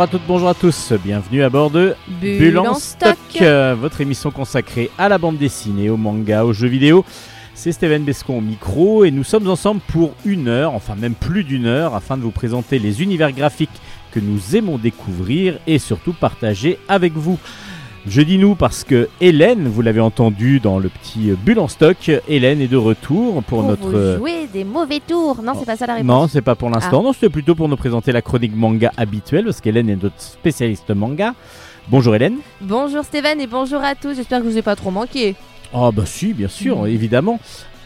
Bonjour à toutes, bonjour à tous, bienvenue à bord de Bulle en stock. euh, votre émission consacrée à la bande dessinée, au manga, aux jeux vidéo. C'est Steven Bescon au micro et nous sommes ensemble pour une heure, enfin même plus d'une heure, afin de vous présenter les univers graphiques que nous aimons découvrir et surtout partager avec vous. Je dis nous parce que Hélène, vous l'avez entendu dans le petit Bulle en stock, Hélène est de retour pour, Pour notre... jouer des mauvais tours. Non, c'est pas ça la réponse. Non, c'est pas pour l'instant. Ah. Non, c'était plutôt pour nous présenter la chronique manga habituelle, parce qu'Hélène est notre spécialiste manga. Bonjour Hélène. Bonjour Steven et bonjour à tous. J'espère que je vous ai pas trop manqué. Oh bah si, bien sûr, Mm. évidemment.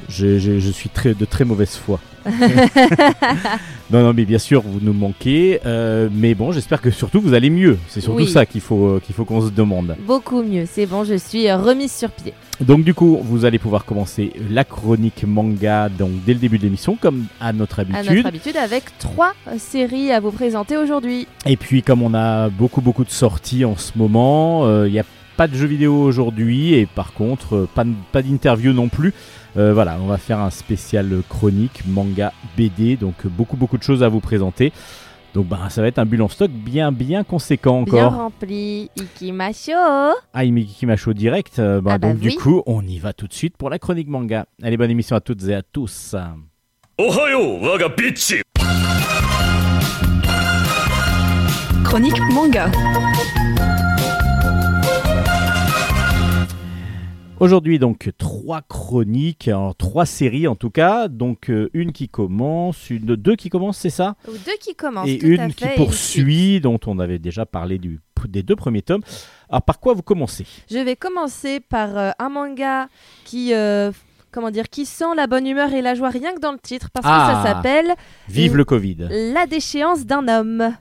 Je, je- je suis très, de très mauvaise foi. non, non, mais bien sûr, vous nous manquez. euh, mais bon, j'espère que surtout vous allez mieux. C'est surtout Oui. ça qu'il faut, euh, qu'il faut qu'on se demande. Beaucoup mieux. C'est bon, je suis euh, remise sur pied. Donc du coup, vous allez pouvoir commencer la chronique manga donc, dès le début de l'émission, comme à notre À habitude. notre habitude, avec trois euh, séries à vous présenter aujourd'hui. Et puis comme on a beaucoup beaucoup de sorties en ce moment, il n'y a pas de jeux vidéo aujourd'hui et par contre euh, pas, d'interview non plus. Euh, voilà, on va faire un spécial chronique, manga, BD, donc beaucoup beaucoup de choses à vous présenter. Donc bah, ça va être un bulle en stock bien bien conséquent encore. Bien rempli, Ikimasho Ah, Ikimasho direct, euh, bah, ah, bah donc du coup on y va tout de suite pour la chronique manga. Allez, bonne émission à toutes et à tous. Ohayo, waga Chronique manga. Aujourd'hui donc trois chroniques, alors, trois séries en tout cas, donc euh, une qui commence, une deux qui commencent, c'est ça? Ou deux qui commencent. Et tout à une qui et poursuit, dont on avait déjà parlé du, des deux premiers tomes. Alors par quoi vous commencez? Je vais commencer par euh, un manga qui. euh, Comment dire, qui sent la bonne humeur et la joie rien que dans le titre, parce Ah. que ça s'appelle Vive le Covid. La déchéance d'un homme.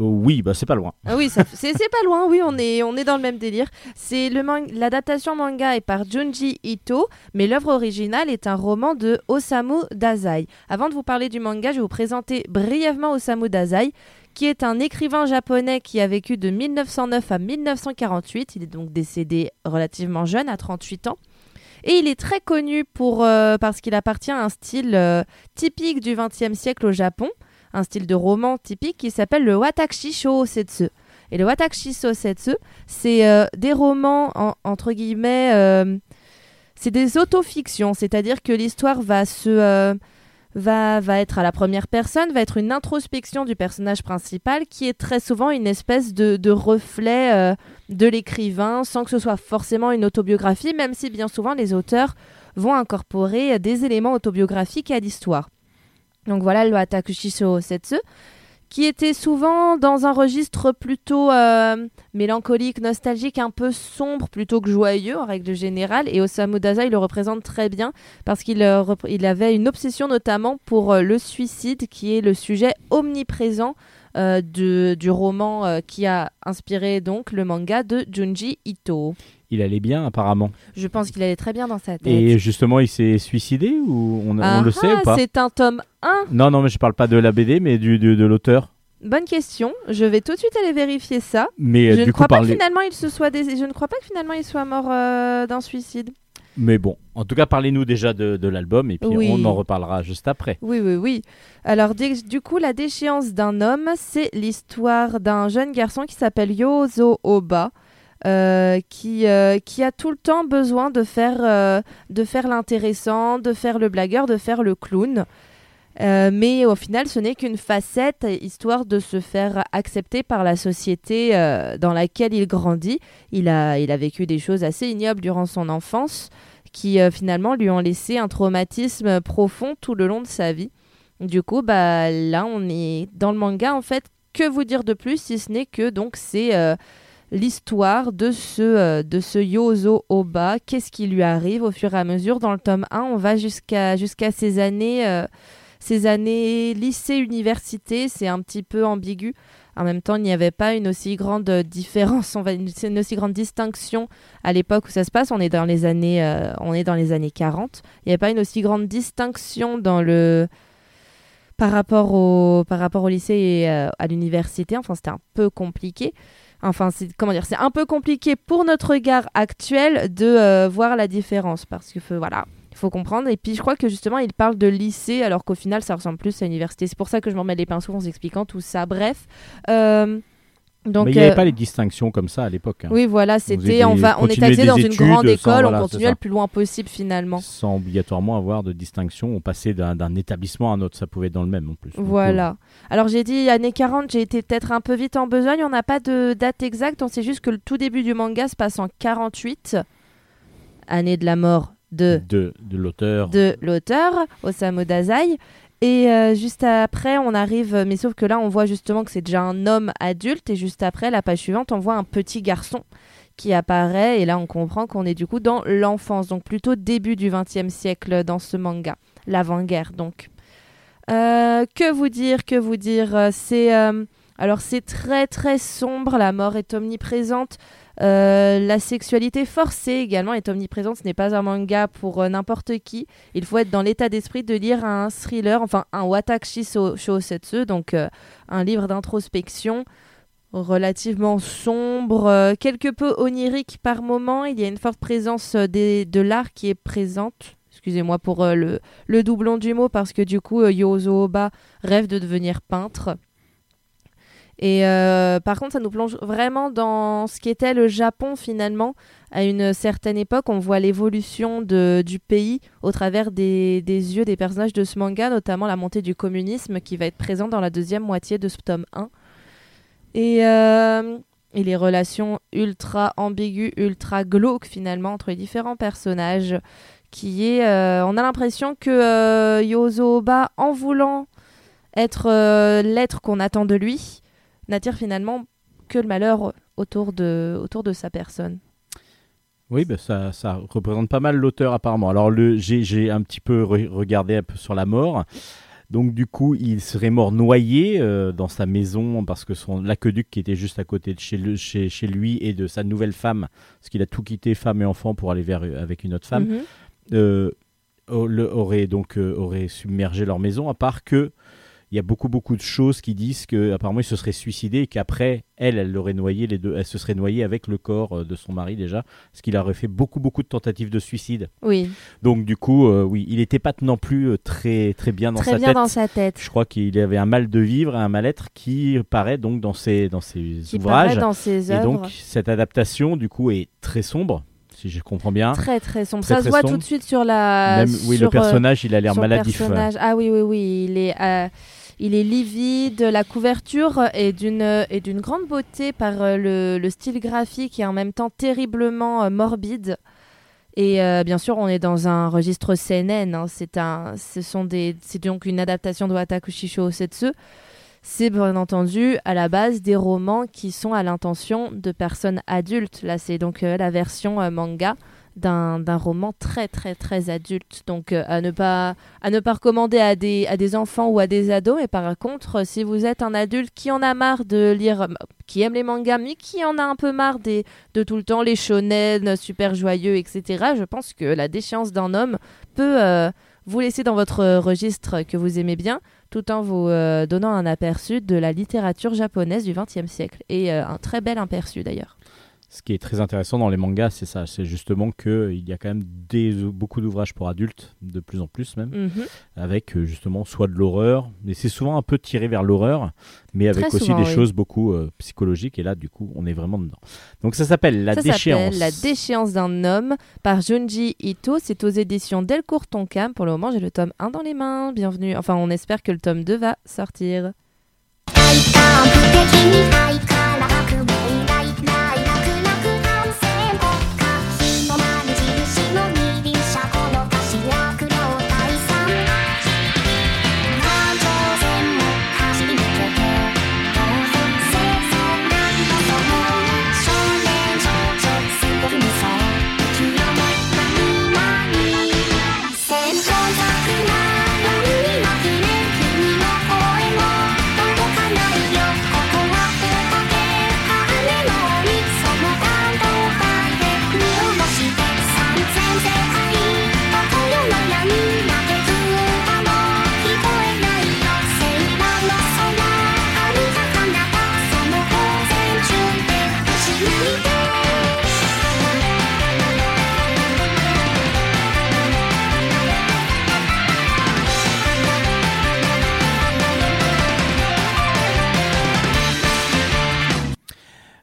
Oh, oui, bah c'est pas loin. Ah oui, c'est pas loin, oui, on est, on est dans le même délire. C'est L'adaptation manga est par Junji Ito, mais l'œuvre originale est un roman de Osamu Dazai. Avant de vous parler du manga, je vais vous présenter brièvement Osamu Dazai, qui est un écrivain japonais qui a vécu de 1909 à 1948. Il est donc décédé relativement jeune, à 38 ans. Et il est très connu pour, euh, parce qu'il appartient à un style euh, typique du XXe siècle au Japon un style de roman typique qui s'appelle le Watashi Shousetsu. Et le Watashi Shousetsu, c'est euh, des romans, en- entre guillemets, euh, c'est des autofictions, c'est-à-dire que l'histoire va se... euh, Va, va être à la première personne, va être une introspection du personnage principal qui est très souvent une espèce de, reflet de l'écrivain sans que ce soit forcément une autobiographie, même si bien souvent les auteurs vont incorporer des éléments autobiographiques à l'histoire. Donc voilà le Atakushi Setsu, qui était souvent dans un registre plutôt euh, mélancolique, nostalgique, un peu sombre plutôt que joyeux en règle générale. Et Osamu Dazai le représente très bien parce qu'il euh, il avait une obsession notamment pour euh, le suicide, qui est le sujet omniprésent euh, de- du roman euh, qui a inspiré donc le manga de Junji Ito. Il allait bien apparemment. Je pense qu'il allait très bien dans sa tête. Et justement, il s'est suicidé ou on, on Ah le sait ah, ou pas C'est un tome 1 Non, non, mais je parle pas de la BD, mais du, du- de l'auteur. Bonne question. Je vais tout de suite aller vérifier ça. Mais euh, je du ne coup, crois pas que finalement il se soit dés- je ne crois pas que finalement il soit mort euh, d'un suicide. Mais bon, en tout cas, parlez-nous déjà de, de l'album et puis Oui. on en reparlera juste après. Oui oui oui. Alors du coup la déchéance d'un homme, c'est l'histoire d'un jeune garçon qui s'appelle Yozo Oba. euh, qui, euh, qui a tout le temps besoin de faire, euh, de faire l'intéressant, de faire le blagueur, de faire le clown. Euh, mais au final, ce n'est qu'une facette, histoire de se faire accepter par la société euh, dans laquelle il grandit. Il a, il a vécu des choses assez ignobles durant son enfance qui euh, finalement lui ont laissé un traumatisme profond tout le long de sa vie. Du coup, bah, là, on est dans le manga, en fait, que vous dire de plus si ce n'est que donc c'est l'histoire de ce, de ce Yozo Oba, qu'est-ce qui lui arrive au fur et à mesure. Dans le tome 1, on va jusqu'à jusqu'à ses années, ses années lycée-université, c'est un petit peu ambigu. En même temps, il n'y avait pas une aussi grande différence, une, aussi grande distinction à l'époque où ça se passe. On est dans les années, euh, on est dans les années 40. Il n'y avait pas une aussi grande distinction par rapport au lycée et euh, à l'université. Enfin, c'était un peu compliqué. Enfin, comment dire, c'est un peu compliqué pour notre regard actuel de euh, voir la différence parce que voilà, Il faut comprendre. Et puis je crois que justement, il parle de lycée, alors qu'au final, ça ressemble plus à université. C'est pour ça que je m'en mets les pinceaux en vous expliquant tout ça. Bref. Euh, donc, Mais il n'y avait euh, pas les distinctions comme ça à l'époque. hein. Oui, voilà, c'était on va on est des dans une grande sans- école, voilà, on continuait le plus loin possible finalement. Sans obligatoirement avoir de distinction, on passait d'un établissement à un autre, ça pouvait être dans le même en plus. Voilà. Alors j'ai dit années 40, j'ai été peut-être un peu vite en besogne, on n'a pas de date exacte, on sait juste que le tout début du manga se passe en 48, année de la mort euh, de, de, de l'auteur. de l'auteur, Osamu Dazai. Et euh, juste après, on arrive, mais sauf que là, on voit justement que c'est déjà un homme adulte, et juste après, la page suivante, on voit un petit garçon qui apparaît, et là, on comprend qu'on est du coup dans l'enfance, donc plutôt début du XXe siècle dans ce manga, l'avant-guerre donc. Euh, que vous dire, que vous dire? Euh, C'est euh, alors c'est très très sombre. La mort est omniprésente. Euh, la sexualité forcée également est omniprésente. Ce n'est pas un manga pour euh, n'importe qui. Il faut être dans l'état d'esprit de lire un thriller, enfin un watashi so- shousetsu, donc euh, un livre d'introspection relativement sombre, quelque peu onirique par moment. Il y a une forte présence des- de l'art qui est présente. Excusez-moi pour le, le doublon du mot parce que du coup, Yozo Oba rêve de devenir peintre. Et euh, par contre, ça nous plonge vraiment dans ce qu'était le Japon finalement. À une certaine époque, on voit l'évolution du pays au travers des, yeux des personnages de ce manga, notamment la montée du communisme qui va être présent dans la deuxième moitié de ce tome 1. Et, euh, et les relations ultra ambiguës, ultra glauques finalement entre les différents personnages. Qui est, euh, on a l'impression que Yozo Oba, en voulant être l'être qu'on attend de lui, n'attire finalement que le malheur autour de, autour de sa personne. Oui, bah, ça, ça représente pas mal l'auteur apparemment. Alors le, j'ai, j'ai un petit peu re- regardé un peu sur la mort. Donc du coup, il serait mort noyé euh, dans sa maison parce que son l'aqueduc qui était juste à côté de chez, le- chez, chez lui et de sa nouvelle femme, parce qu'il a tout quitté, femme et enfant, pour aller vers avec une autre femme, Mhm. euh, le- aurait donc euh, aurait submergé leur maison. À part que il y a beaucoup beaucoup de choses qui disent que apparemment il se serait suicidé et qu'après elle elle l'aurait noyé les deux, elle se serait noyée avec le corps euh, de son mari déjà, parce qu'il aurait fait beaucoup beaucoup de tentatives de suicide. Oui, Donc du coup, euh, oui, il n'était pas non plus euh, très très bien dans très sa bien tête. dans sa tête. Je crois qu'il avait un mal de vivre, un mal-être qui paraît donc dans ses dans ses Qui ouvrages. paraît dans ses et œuvres. donc cette adaptation du coup est très sombre, si je comprends bien. Très très sombre. Très, ça très se voit sombre. tout de suite sur la. Même oui, sur, le personnage, il a l'air maladif. personnage. Ah oui oui oui, il est. euh, Il est livide, la couverture est d'une est d'une grande beauté par euh, le, le style graphique et en même temps terriblement euh, morbide. Et euh, bien sûr, on est dans un registre CNN. hein. C'est un, ce sont des, c'est donc une adaptation de Watakushi Shousetsu. C'est bien entendu à la base des romans qui sont à l'intention de personnes adultes. Là, c'est donc la version manga d'un roman très très très adulte. Donc euh, à ne pas à ne pas recommander à des à des enfants ou à des ados. Mais par contre, euh, si vous êtes un adulte qui en a marre de lire, qui aime les mangas, mais qui en a un peu marre des de tout le temps les shonen super joyeux, etc. Je pense que la déchéance d'un homme peut euh, vous laisser dans votre registre que vous aimez bien, tout en vous donnant un aperçu de la littérature japonaise du XXe siècle et un très bel aperçu d'ailleurs. Ce qui est très intéressant dans les mangas, c'est ça, c'est justement que il y a quand même des, beaucoup d'ouvrages pour adultes, de plus en plus même, Mhm. avec euh, justement soit de l'horreur, mais c'est souvent un peu tiré vers l'horreur, mais avec Très aussi souvent, des oui. choses beaucoup euh, psychologiques, et là du coup on est vraiment dedans. Donc ça s'appelle La Ça déchéance. s'appelle La déchéance d'un homme par Junji Ito. C'est aux éditions Delcourt Tonkam. Pour le moment, j'ai le tome 1 dans les mains. Bienvenue. Enfin, on espère que le tome 2 va sortir.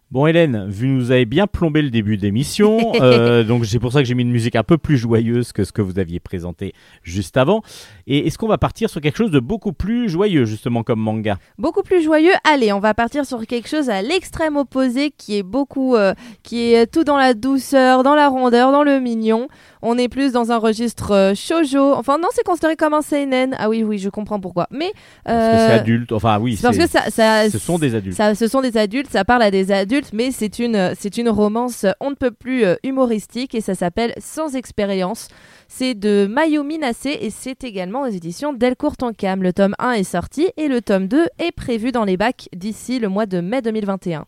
Bon Hélène, vous avez bien plombé le début d'émission, euh, donc c'est pour ça que j'ai mis une musique un peu plus joyeuse que ce que vous aviez présenté juste avant. Et est-ce qu'on va partir sur quelque chose de beaucoup plus joyeux justement comme manga? Beaucoup plus joyeux. Allez, on va partir sur quelque chose à l'extrême opposé qui est beaucoup, euh, qui est tout dans la douceur, dans la rondeur, dans le mignon. On est plus dans un registre euh, shoujo. Enfin non, c'est considéré comme un seinen. Ah oui, oui, je comprends pourquoi. Mais Parce que c'est euh, adulte, enfin oui, c'est parce que ça, ça, ce sont des adultes. Ça, ce sont des adultes, ça parle à des adultes, mais c'est une, c'est une romance on ne peut plus euh, humoristique et ça s'appelle Sans expérience. C'est de Mayumi Nase et c'est également aux éditions Delcourt Tonkam. Le tome 1 est sorti et le tome 2 est prévu dans les bacs d'ici le mois de mai 2021.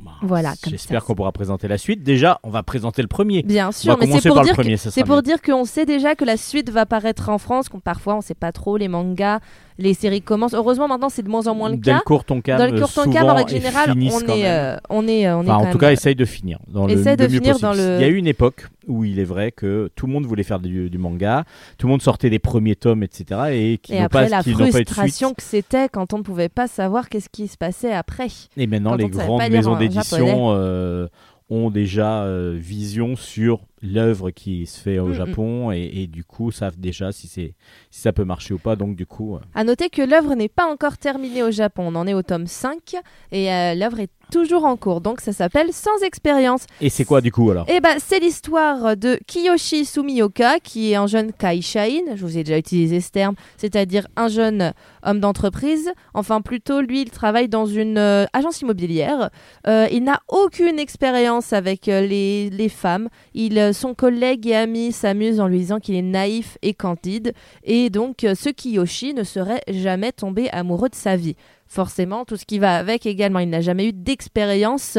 Bah, Voilà, J'espère qu'on pourra présenter la suite. Déjà, on va présenter le premier. Bien On sûr, va mais c'est pour dire que- premier, sera pour dire qu'on sait déjà que la suite va paraître en France, qu'on parfois on sait pas trop, les mangas, les séries commencent. Heureusement maintenant c'est de moins en moins le cas. Delcourt Tonkam, Dans le cours Tonkam, en souvent, règle générale, on est, euh, on est, euh, on est Enfin, en tout cas, essaye de finir. Dans le, Essaye de le mieux finir possible. dans le- Il y a eu une époque où il est vrai que tout le monde voulait faire du, du manga, tout le monde sortait des premiers tomes, etc. Et qui Et n'ont après pas, la pas frustration que c'était quand on ne pouvait pas savoir qu'est-ce qui se passait après. Et maintenant, quand les on grandes maisons en d'édition euh, ont déjà euh, vision sur l'œuvre qui se fait au Mm, mm. Japon et, et du coup savent déjà si, c'est, si ça peut marcher ou pas. Donc du coup, euh, À noter que l'œuvre n'est pas encore terminée au Japon. On en est au tome 5 et euh, l'œuvre est toujours en cours. Donc ça s'appelle Sans expérience. et c'est quoi du coup alors? Et bah, c'est l'histoire de Kiyoshi Sumioka, qui est un jeune Kaishain, je vous ai déjà utilisé ce terme, c'est-à-dire un jeune homme d'entreprise. Enfin, plutôt, lui, il travaille dans une euh, agence immobilière. Euh, il n'a aucune expérience avec euh, les, les femmes. Il, son collègue et ami s'amuse en lui disant qu'il est naïf et candide. Et donc, ce Kiyoshi ne serait jamais tombé amoureux de sa vie. Forcément, tout ce qui va avec également. Il n'a jamais eu d'expérience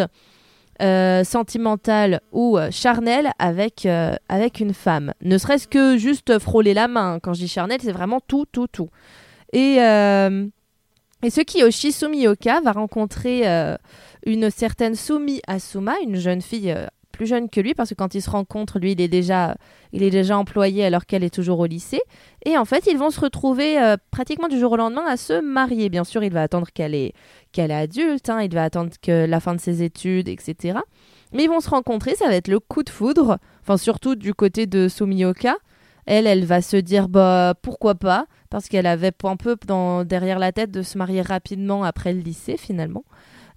euh, sentimentale ou euh, charnelle avec, euh, avec une femme. Ne serait-ce que juste frôler la main. Quand je dis charnelle, c'est vraiment tout, tout, tout. Et, euh, et ce Kiyoshi Sumioka va rencontrer une certaine Sumi Asuma, une jeune fille plus jeune que lui, parce que quand ils se rencontrent, lui, il est déjà, il est déjà employé alors qu'elle est toujours au lycée. Et en fait, ils vont se retrouver euh, pratiquement du jour au lendemain à se marier. Bien sûr, il va attendre qu'elle est, qu'elle est adulte, hein, il va attendre que la fin de ses études, etc. Mais ils vont se rencontrer, ça va être le coup de foudre, enfin surtout du côté de Sumioka. Elle, elle va se dire bah pourquoi pas, parce qu'elle avait un peu dans, derrière la tête de se marier rapidement après le lycée finalement.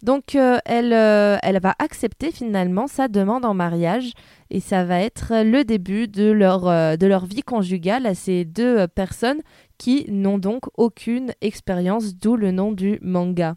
Donc euh, elle, euh, elle va accepter finalement sa demande en mariage et ça va être le début de leur, euh, vie conjugale à ces deux personnes qui n'ont donc aucune expérience, d'où le nom du manga.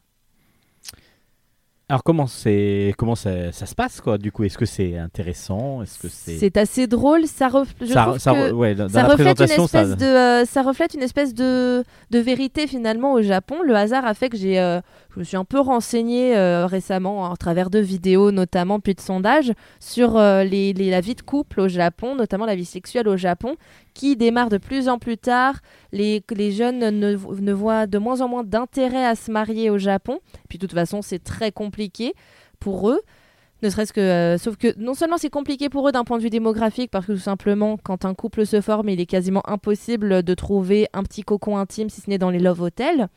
Alors comment c'est comment ça, ça se passe quoi Du coup, est-ce que c'est intéressant? Est-ce que c'est C'est assez drôle, ça, ref- je ça, trouve ça- que ouais, dans, dans ça la reflète, une espèce de, euh, ça reflète une espèce de, de vérité finalement au Japon. Le hasard a fait que j'ai, euh, je me suis un peu renseignée euh, récemment à travers de vidéos notamment puis de sondages sur euh, les, les- la vie de couple au Japon, notamment la vie sexuelle au Japon, qui démarre de plus en plus tard. Les, les jeunes ne, voient de moins en moins d'intérêt à se marier au Japon. Puis de toute façon, c'est très compliqué pour eux. Ne serait-ce que, euh, sauf que non seulement c'est compliqué pour eux d'un point de vue démographique, parce que tout simplement, quand un couple se forme, il est quasiment impossible de trouver un petit cocon intime, si ce n'est dans les love hotels,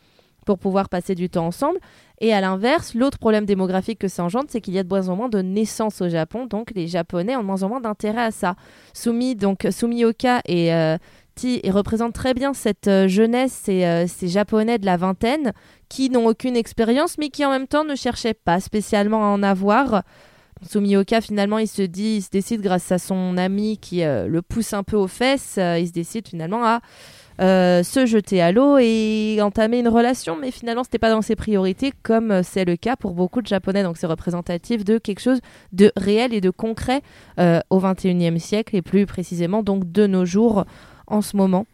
pour pouvoir passer du temps ensemble. Et à l'inverse, l'autre problème démographique que ça engendre, c'est qu'il y a de moins en moins de naissances au Japon, donc les Japonais ont de moins en moins d'intérêt à ça. Sumi, donc Sumioka et euh, Ti et représentent très bien cette euh, jeunesse, ces, euh, ces Japonais de la vingtaine qui n'ont aucune expérience, mais qui en même temps ne cherchaient pas spécialement à en avoir. Sumioka, finalement, il se dit, il se décide grâce à son ami qui le pousse un peu aux fesses, il se décide finalement à euh, se jeter à l'eau et entamer une relation, mais finalement, c'était pas dans ses priorités, comme euh, c'est le cas pour beaucoup de Japonais. Donc, c'est représentatif de quelque chose de réel et de concret euh, au XXIe siècle, et plus précisément donc de nos jours en ce moment.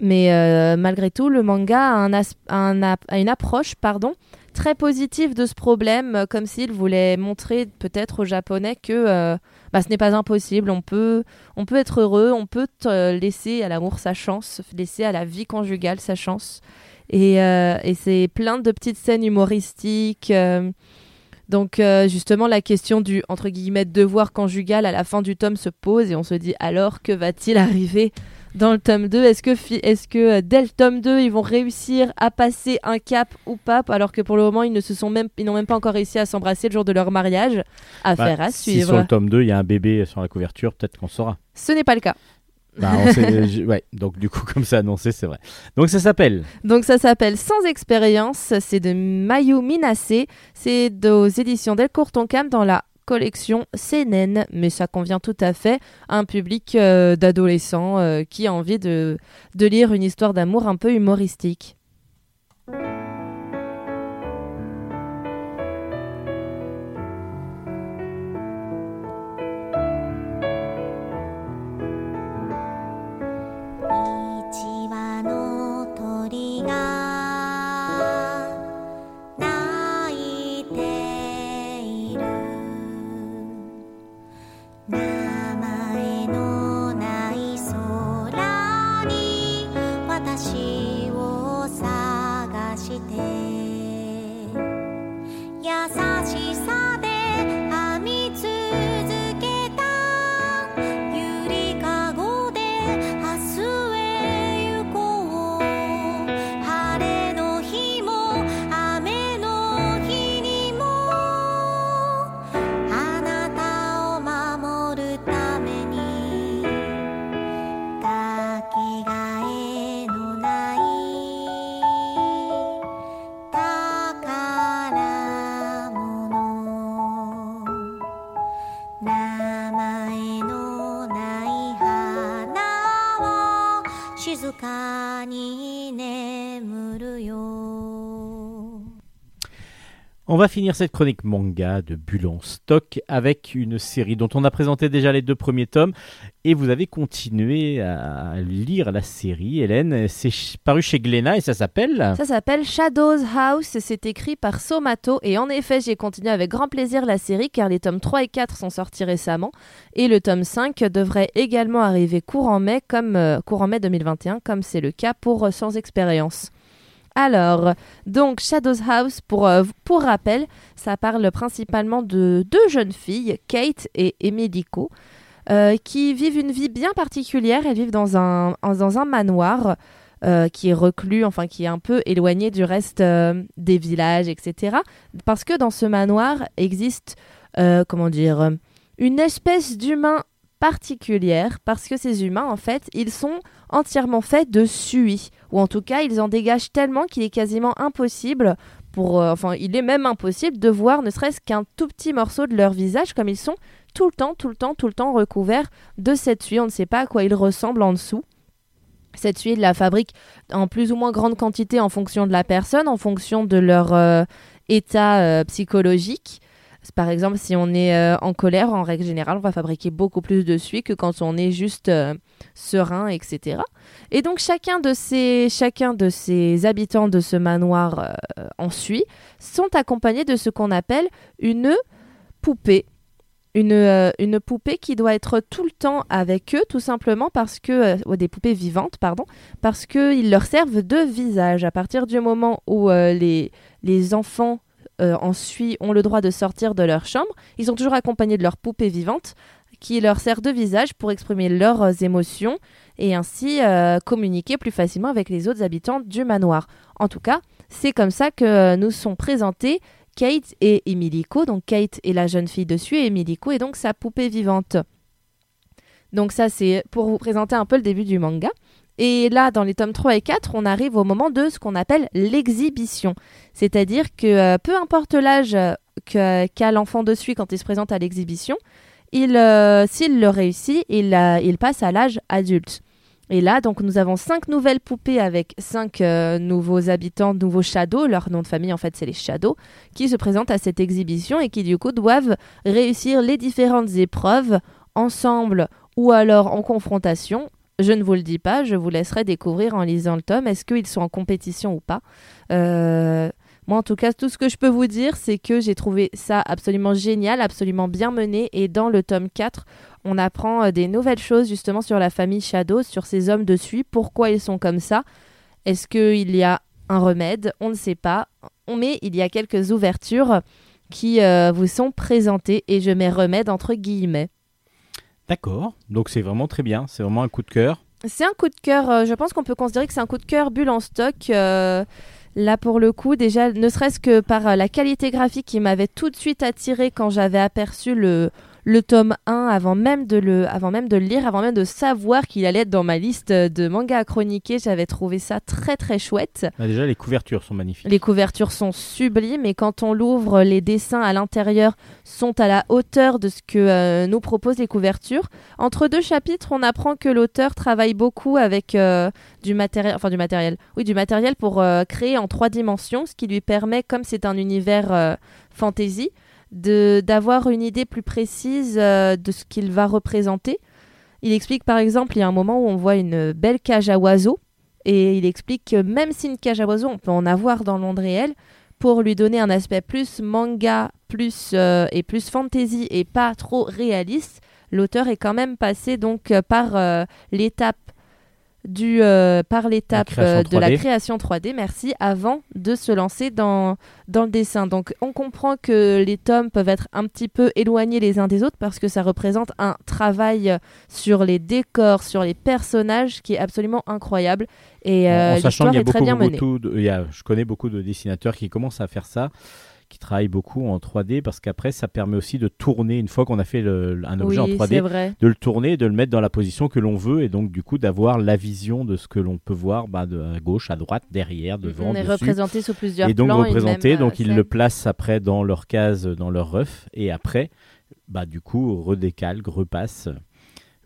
Mais malgré tout, le manga a, une approche pardon, très positive de ce problème, comme s'il voulait montrer peut-être aux Japonais que bah, ce n'est pas impossible, on peut, on peut être heureux, on peut laisser à l'amour sa chance, laisser à la vie conjugale sa chance. Et, euh, et c'est plein de petites scènes humoristiques. euh, donc euh, justement, la question du entre guillemets devoir conjugal à la fin du tome se pose et on se dit alors que va-t-il arriver dans le tome 2. Est-ce que, est-ce que euh, dès le tome 2, ils vont réussir à passer un cap ou pas? Alors que pour le moment, ils ne se sont même, ils n'ont même pas encore réussi à s'embrasser le jour de leur mariage. Affaire Bah, à si suivre. sur le tome 2, il y a un bébé sur la couverture, peut-être qu'on saura. Ce n'est pas le cas. Bah, on ouais, donc du coup, comme c'est annoncé, c'est vrai. Donc ça s'appelle Donc ça s'appelle Sans expérience, c'est de Mayu Minase, c'est aux éditions Delcourt Tonkam dans la collection CNN, mais ça convient tout à fait à un public euh, d'adolescents euh, qui a envie de, de lire une histoire d'amour un peu humoristique. On va finir cette chronique manga de Bulle en stock avec une série dont on a présenté déjà les deux premiers tomes et vous avez continué à lire la série. Hélène, c'est paru chez Glénat et ça s'appelle? Ça s'appelle Shadows House, c'est écrit par Somato et en effet j'ai continué avec grand plaisir la série car les tomes 3 et 4 sont sortis récemment et le tome 5 devrait également arriver courant mai, comme, euh, courant mai 2021 comme c'est le cas pour euh, Sans Expérience. Alors, donc Shadows House, pour, euh, pour rappel, ça parle principalement de deux jeunes filles, Kate et Emilico, euh, qui vivent une vie bien particulière. Elles vivent dans un, dans un manoir euh, qui est reclus, enfin qui est un peu éloigné du reste euh, des villages, etc. Parce que dans ce manoir existe, comment dire, une espèce d'humain particulière, parce que ces humains, en fait, ils sont entièrement faits de suie, ou en tout cas, ils en dégagent tellement qu'il est quasiment impossible pour, euh, enfin, il est même impossible de voir ne serait-ce qu'un tout petit morceau de leur visage, comme ils sont tout le temps, tout le temps, tout le temps recouverts de cette suie. On ne sait pas à quoi ils ressemblent en dessous. Cette suie, ils la fabriquent en plus ou moins grande quantité en fonction de la personne, en fonction de leur euh, état euh, psychologique. Par exemple, si on est euh, en colère, en règle générale, on va fabriquer beaucoup plus de suie que quand on est juste euh, serein, etc. Et donc chacun de ces, habitants de ce manoir euh, en suie sont accompagnés de ce qu'on appelle une poupée. Une, poupée qui doit être tout le temps avec eux, tout simplement parce que, des poupées vivantes, pardon, parce qu'ils leur servent de visage. À partir du moment où les enfants euh, en ont le droit de sortir de leur chambre, ils sont toujours accompagnés de leur poupée vivante qui leur sert de visage pour exprimer leurs émotions et ainsi euh, communiquer plus facilement avec les autres habitants du manoir. En tout cas, c'est comme ça que nous sont présentés Kate et Emiliko. Donc Kate est la jeune fille dessus et Emiliko est donc sa poupée vivante. Donc ça c'est pour vous présenter un peu le début du manga. Et là, dans les tomes 3 et 4, on arrive au moment de ce qu'on appelle l'exhibition. C'est-à-dire que euh, peu importe l'âge euh, qu'a l'enfant de suite quand il se présente à l'exhibition, euh, s'il le réussit, il, passe à l'âge adulte. Et là, donc, nous avons cinq nouvelles poupées avec cinq nouveaux habitants, nouveaux shadows. Leur nom de famille, en fait, c'est les shadows, qui se présentent à cette exhibition et qui, du coup, doivent réussir les différentes épreuves ensemble ou alors en confrontation. Je ne vous le dis pas, je vous laisserai découvrir en lisant le tome. Est-ce qu'ils sont en compétition ou pas Euh, Moi, en tout cas, tout ce que je peux vous dire, c'est que j'ai trouvé ça absolument génial, absolument bien mené. Et dans le tome 4, on apprend euh, des nouvelles choses justement sur la famille Shadow, sur ces hommes de suie, pourquoi ils sont comme ça. Est-ce qu'il y a un remède? On ne sait pas. Mais il y a quelques ouvertures qui euh, vous sont présentées et je mets remède entre guillemets. D'accord, donc c'est vraiment très bien, c'est vraiment un coup de cœur. C'est un coup de cœur, euh, je pense qu'on peut considérer que c'est un coup de cœur bulle en stock. euh, là, pour le coup, déjà, ne serait-ce que par euh, la qualité graphique qui m'avait tout de suite attiré quand j'avais aperçu le, le tome 1 avant même, de le, avant même de le lire, avant même de savoir qu'il allait être dans ma liste de mangas à chroniquer. J'avais trouvé ça très très chouette. Bah, déjà, les couvertures sont magnifiques. Les couvertures sont sublimes et quand on l'ouvre, les dessins à l'intérieur sont à la hauteur de ce que euh, nous proposent les couvertures. Entre deux chapitres, on apprend que l'auteur travaille beaucoup avec euh, du matériel, enfin du matériel, oui, du matériel pour euh, créer en trois dimensions, ce qui lui permet, comme c'est un univers fantasy, d'avoir une idée plus précise euh, de ce qu'il va représenter. Il explique par exemple, il y a un moment où on voit une belle cage à oiseaux et il explique que même si une cage à oiseaux, on peut en avoir dans le monde réel, pour lui donner un aspect plus manga, plus euh, et plus fantasy et pas trop réaliste, l'auteur est quand même passé donc euh, par l'étape du euh, par l'étape euh, de la 3D. création 3D, merci, avant de se lancer dans dans le dessin. Donc on comprend que les tomes peuvent être un petit peu éloignés les uns des autres parce que ça représente un travail sur les décors, sur les personnages qui est absolument incroyable et euh, en sachant qu'il y a l'histoire est très beaucoup, bien menée. beaucoup de- il y a- je connais beaucoup de dessinateurs qui commencent à faire ça, qui travaillent beaucoup en 3D parce qu'après ça permet aussi de tourner une fois qu'on a fait le- un objet oui, en 3D, c'est vrai. de le tourner, de le mettre dans la position que l'on veut et donc du coup d'avoir la vision de ce que l'on peut voir bah, de à gauche, à droite, derrière, devant, on est dessus. représenté sous plusieurs et donc plans représenté, même, donc euh, ils le placent après dans leur case, dans leur ref, et après, bah du coup redécalque, repasse.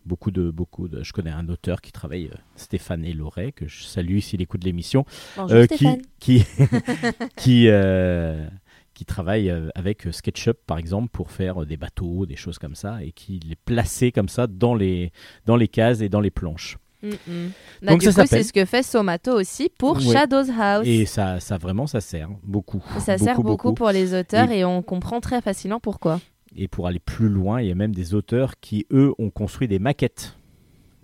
Beaucoup de, beaucoup de. Je connais un auteur qui travaille, euh, Stéphane Eloret, que je salue s'il écoute l'émission, euh, qui qui qui, euh, qui travaille euh, avec SketchUp par exemple pour faire euh, des bateaux, des choses comme ça, et qui les plaçait comme ça dans les dans les cases et dans les planches. Mm. Bah, Donc du ça coup, c'est ce que fait Somato aussi pour. Shadows House. Et ça, ça vraiment, ça sert beaucoup. ça sert beaucoup, pour les auteurs et... on comprend très facilement pourquoi. Et pour aller plus loin, il y a même des auteurs qui, eux, ont construit des maquettes.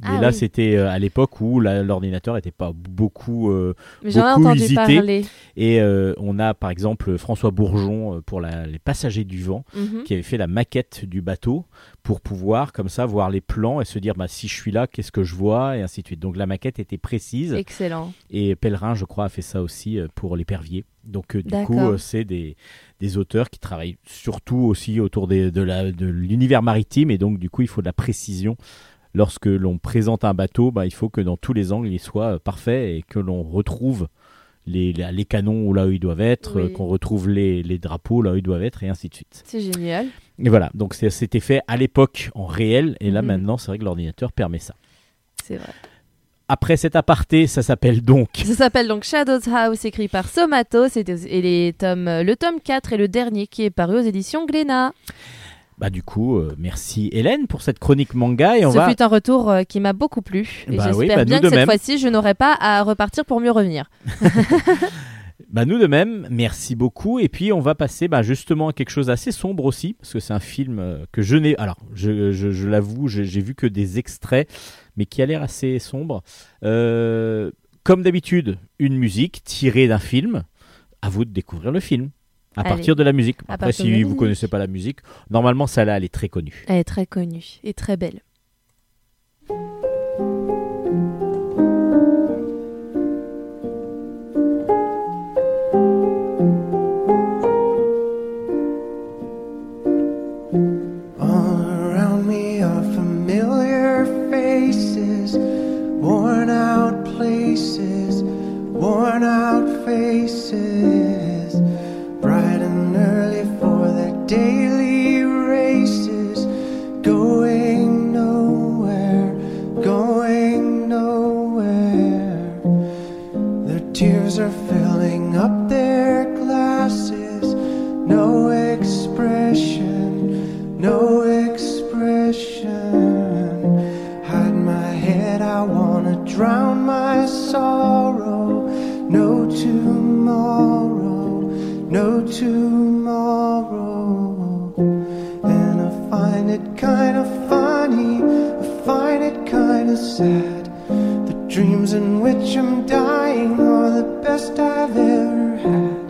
Et Ah là, oui. c'était euh, à l'époque où l'ordinateur n'était pas beaucoup. euh, Mais J'en ai Beaucoup entendu usité. parler. et euh, on a par exemple François Bourgeon euh, pour la- les passagers du vent, Mhm. qui avait fait la maquette du bateau pour pouvoir, comme ça, voir les plans et se dire bah, si je suis là, qu'est-ce que je vois, et ainsi de suite. Donc la maquette était précise. Excellent. Et Pèlerin, je crois, a fait ça aussi pour l'épervier. Donc, euh, du coup, euh, c'est des, des auteurs qui travaillent surtout aussi autour des- de la- de l'univers maritime. Et donc, du coup, il faut de la précision. Lorsque l'on présente un bateau, bah, il faut que dans tous les angles, il soit euh, parfait et que l'on retrouve les, les, canons là où ils doivent être, Oui. euh, qu'on retrouve les, les drapeaux là où ils doivent être, et ainsi de suite. C'est génial. Et voilà, donc c'était fait à l'époque en réel. Et là, Mhm. maintenant, c'est vrai que l'ordinateur permet ça. C'est vrai. Après cet aparté, ça s'appelle donc Ça s'appelle donc Shadows House, écrit par Somato. C'était et les tomes, le tome 4 est le dernier qui est paru aux éditions Glénat. Bah du coup, euh, merci Hélène pour cette chronique manga et on Ce va. fut un retour euh, qui m'a beaucoup plu. Et Bah j'espère oui, bah bien que cette fois-ci, je n'aurai pas à repartir pour mieux revenir. Bah nous de même, merci beaucoup. Et puis on va passer bah, justement à quelque chose d'assez sombre aussi, parce que c'est un film euh, que je n'ai. Alors, je, je- je l'avoue, j'ai j'ai vu que des extraits, mais qui a l'air assez sombre. Euh, comme d'habitude, une musique tirée d'un film. À vous de découvrir le film. À Allez. partir de la musique. À Après, si vous musique. connaissez pas la musique, normalement, celle-là, elle est très connue. Elle est très connue et très belle. All around me are familiar faces, worn out places, worn out faces, Are filling up their glasses, no expression, no expression. Hide my head, I wanna drown my sorrow. No tomorrow, no tomorrow. And I find it kinda funny, I find it kinda sad. The dreams in which I'm dying the best I've ever had.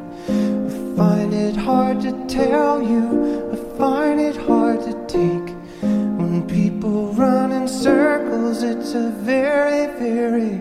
I find it hard to tell you, I find it hard to take. When people run in circles, it's a very, very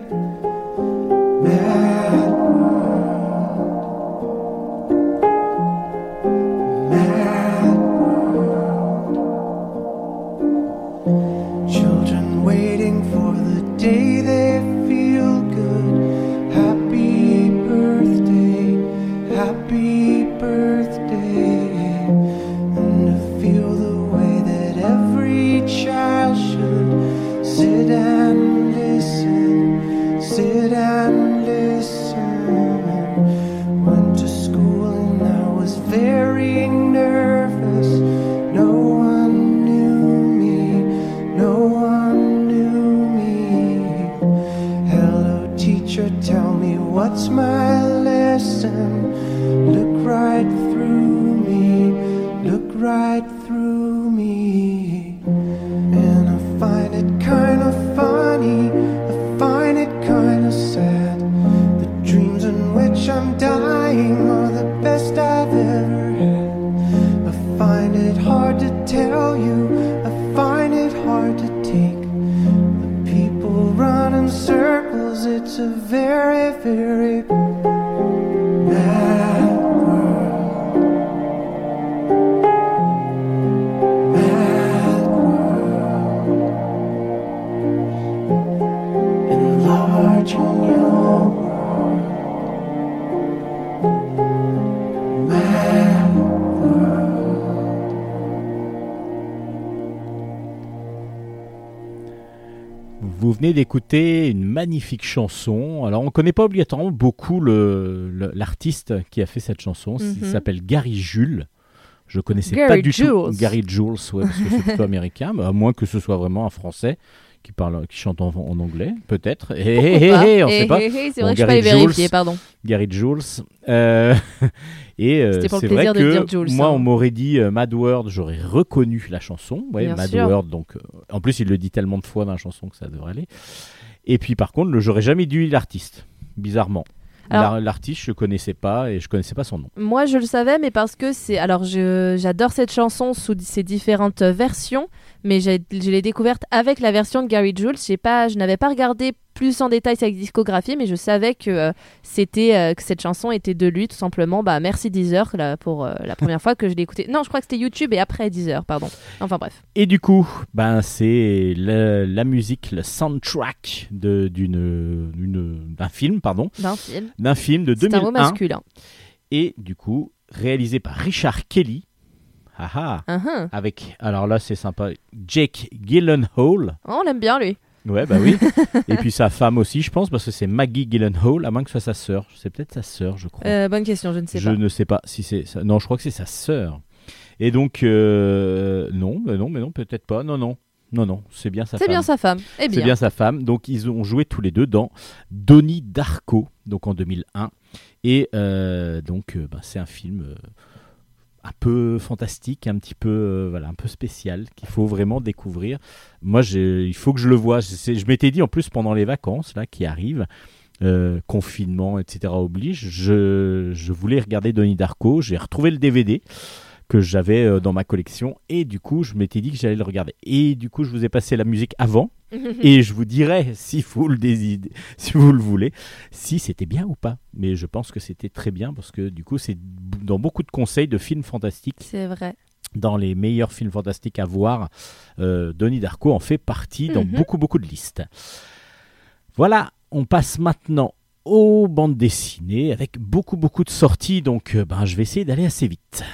une magnifique chanson. Alors, on ne connaît pas obligatoirement beaucoup l'artiste qui a fait cette chanson. Il Mhm. s'appelle Gary Jules. Je connaissais Gary pas du tout Jules. Gary Jules, ouais, parce que c'est plutôt américain, mais à moins que ce soit vraiment un Français qui parle, qui chante en, en anglais, peut-être. Pas et- Eh, on Eh, sait pas. eh, eh, C'est Bon, vrai que je aller vérifier, Jules. pardon. Gary Jules. Euh, et euh, c'est vrai de que Jules, moi, hein. on m'aurait dit euh, Mad World, j'aurais reconnu la chanson. Ouais, Bien Mad sûr. World, donc. euh, en plus, il le dit tellement de fois dans la chanson que ça devrait aller. Et puis, par contre, j'aurais jamais dit l'artiste, bizarrement. L'artiste, je connaissais pas et je connaissais pas son nom. Moi, je le savais, mais parce que c'est. Alors, j'adore cette chanson sous ses différentes versions, mais je l'ai découverte avec la version de Gary Jules. Pas, je n'avais pas regardé plus en détail sa discographie, mais je savais que euh, c'était euh, que cette chanson était de lui, tout simplement. Bah, merci Deezer là, pour euh, la première fois que je l'ai écoutée. Non, je crois que c'était YouTube et après Deezer, pardon. Enfin bref. Et du coup, ben c'est le- la musique, le soundtrack de- d'une d'une- d'un film, pardon, D'un film. d'un film de C'est un mot 2001 masculin. et du coup réalisé par Richard Kelly. Ah ah. Uhum. avec alors là c'est sympa Jake Gyllenhaal Oh, on l'aime bien lui. Ouais bah oui et puis sa femme aussi je pense parce que c'est Maggie Gyllenhaal à moins que ce soit sa sœur c'est peut-être sa sœur je crois Euh, bonne question, je ne sais je pas. ne sais pas si c'est ça. non je crois que c'est sa sœur et donc euh, non mais non mais non peut-être pas non non non non c'est bien sa C'est femme bien sa femme. Eh c'est bien. sa femme. Donc ils ont joué tous les deux dans Donnie Darko, donc en 2001. Et euh, donc bah, c'est un film un peu fantastique, un petit peu euh, voilà, un peu spécial qu'il faut vraiment découvrir. Moi, il faut que je le vois. C'est- Je m'étais dit en plus pendant les vacances là qui arrivent. euh, confinement, etc. oblige. Je, je voulais regarder Donnie Darko. J'ai retrouvé le DVD que j'avais euh, dans ma collection et du coup je m'étais dit que j'allais le regarder. Et du coup je vous ai passé la musique avant et je vous dirai si vous le désid- si vous le voulez, si c'était bien ou pas. Mais je pense que c'était très bien parce que du coup c'est dans beaucoup de conseils de films fantastiques, C'est vrai. dans les meilleurs films fantastiques à voir, euh, Donnie Darko en fait partie dans Mhm. beaucoup beaucoup de listes. Voilà, on passe maintenant aux bandes dessinées avec beaucoup beaucoup de sorties donc euh, ben, je vais essayer d'aller assez vite.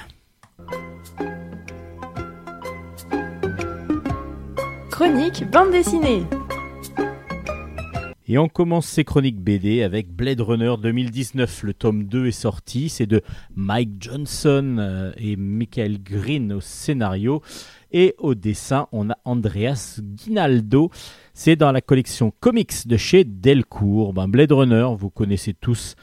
Chronique bande dessinée. Et on commence ces chroniques BD avec Blade Runner 2019. Le tome 2 est sorti. C'est de Mike Johnson euh, et Michael Green au scénario. Et au dessin, on a Andreas Guinaldo. C'est dans la collection comics de chez Delcourt. Ben, Blade Runner, vous connaissez tous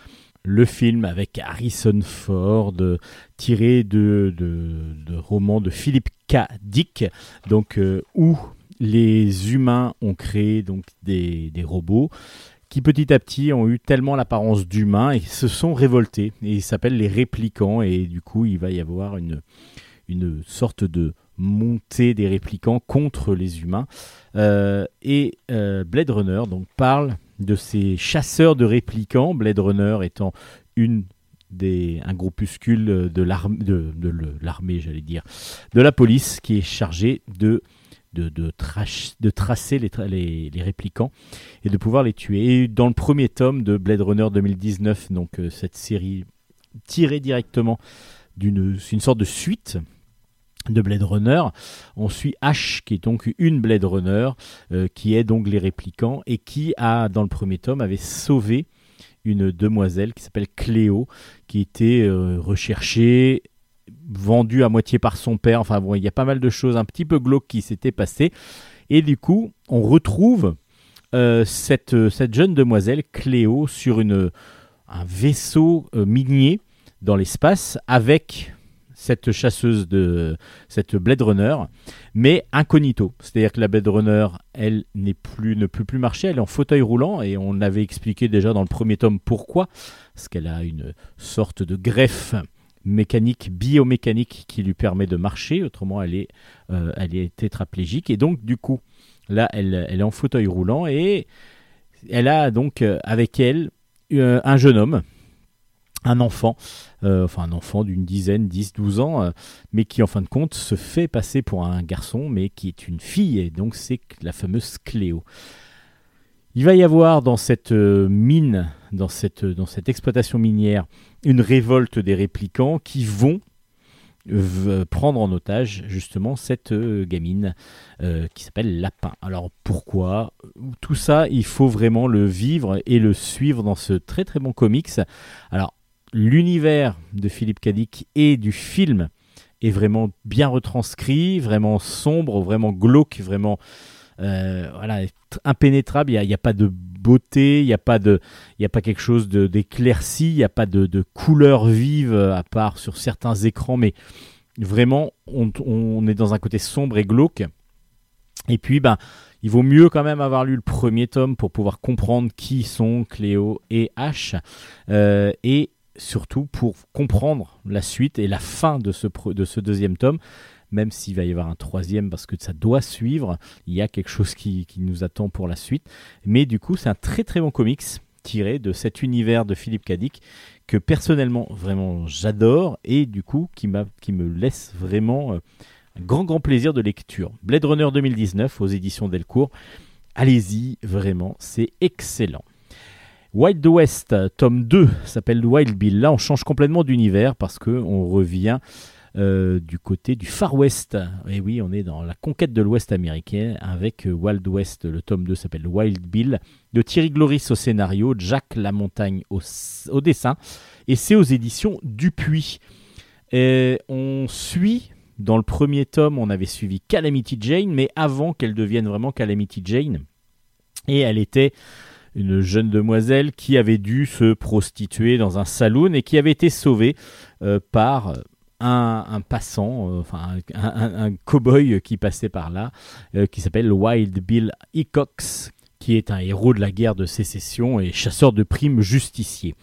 le film avec Harrison Ford, euh, tiré de, de, de romans de Philip K. Dick, donc, euh, où les humains ont créé donc des, robots qui petit à petit ont eu tellement l'apparence d'humains et se sont révoltés. Et ils s'appellent les réplicants et du coup il va y avoir une, une sorte de montée des réplicants contre les humains. Euh, et euh, Blade Runner donc parle de ces chasseurs de réplicants, Blade Runner étant une des, un groupuscule de l'armée, de, j'allais dire, de la police qui est chargé de, de, tracer les, réplicants et de pouvoir les tuer. Et dans le premier tome de Blade Runner 2019, donc euh, cette série tirée directement d'une sorte de suite de Blade Runner. On suit Ash, qui est donc une Blade Runner, euh, qui est donc les réplicants, et qui a, dans le premier tome, avait sauvé une demoiselle qui s'appelle Cléo, qui était euh, recherchée, vendue à moitié par son père. Enfin bon, il y a pas mal de choses un petit peu glauques qui s'étaient passées. Et du coup, on retrouve euh, cette, euh, cette jeune demoiselle, Cléo, sur un vaisseau euh, minier dans l'espace avec cette chasseuse de cette Blade Runner, mais incognito. C'est-à-dire que la Blade Runner, elle n'est plus, ne peut plus marcher, elle est en fauteuil roulant et on avait expliqué déjà dans le premier tome pourquoi, parce qu'elle a une sorte de greffe mécanique, biomécanique qui lui permet de marcher, autrement elle est, euh, elle est tétraplégique et donc du coup là elle, est en fauteuil roulant et elle a donc euh, avec elle euh, un jeune homme un enfant, enfin un enfant d'une dizaine, 10, 12 ans, mais qui en fin de compte se fait passer pour un garçon, mais qui est une fille, et donc c'est la fameuse Cléo. Il va y avoir dans cette euh, mine, dans cette, dans cette exploitation minière, une révolte des réplicants qui vont euh, prendre en otage justement cette euh, gamine euh, qui s'appelle Lapin. Alors pourquoi? Tout ça, il faut vraiment le vivre et le suivre dans ce très très bon comics. Alors l'univers de Philippe Cadic et du film est vraiment bien retranscrit, vraiment sombre, vraiment glauque, vraiment euh, voilà, impénétrable. Il n'y a, pas de beauté, il n'y a pas de, il a pas quelque chose d'éclairci, il n'y a pas de, de couleurs vives euh, à part sur certains écrans, mais vraiment on, est dans un côté sombre et glauque. Et puis ben il vaut mieux quand même avoir lu le premier tome pour pouvoir comprendre qui sont Cléo et H. Euh, et surtout pour comprendre la suite et la fin de ce, de ce deuxième tome, même s'il va y avoir un troisième parce que ça doit suivre, il y a quelque chose qui, qui nous attend pour la suite. Mais du coup, c'est un très très bon comics tiré de cet univers de Philippe Cadic que personnellement vraiment j'adore et du coup qui, qui me laisse vraiment euh, un grand grand plaisir de lecture. Blade Runner 2019 aux éditions Delcourt. Allez-y, vraiment, c'est excellent. Wild West, tome 2, s'appelle Wild Bill. Là, on change complètement d'univers parce que on revient euh, du côté du Far West. Et oui, on est dans la conquête de l'Ouest américain avec euh, Wild West. Le tome 2 s'appelle Wild Bill. De Thierry Gloris au scénario, Jack Lamontagne au, au dessin. Et c'est aux éditions Dupuis. On suit, dans le premier tome, on avait suivi Calamity Jane, mais avant qu'elle devienne vraiment Calamity Jane. Et elle était une jeune demoiselle qui avait dû se prostituer dans un saloon et qui avait été sauvée euh, par un, un passant, euh, enfin un, cow-boy qui passait par là, euh, qui s'appelle Wild Bill Hickox, qui est un héros de la guerre de sécession et chasseur de primes justicier.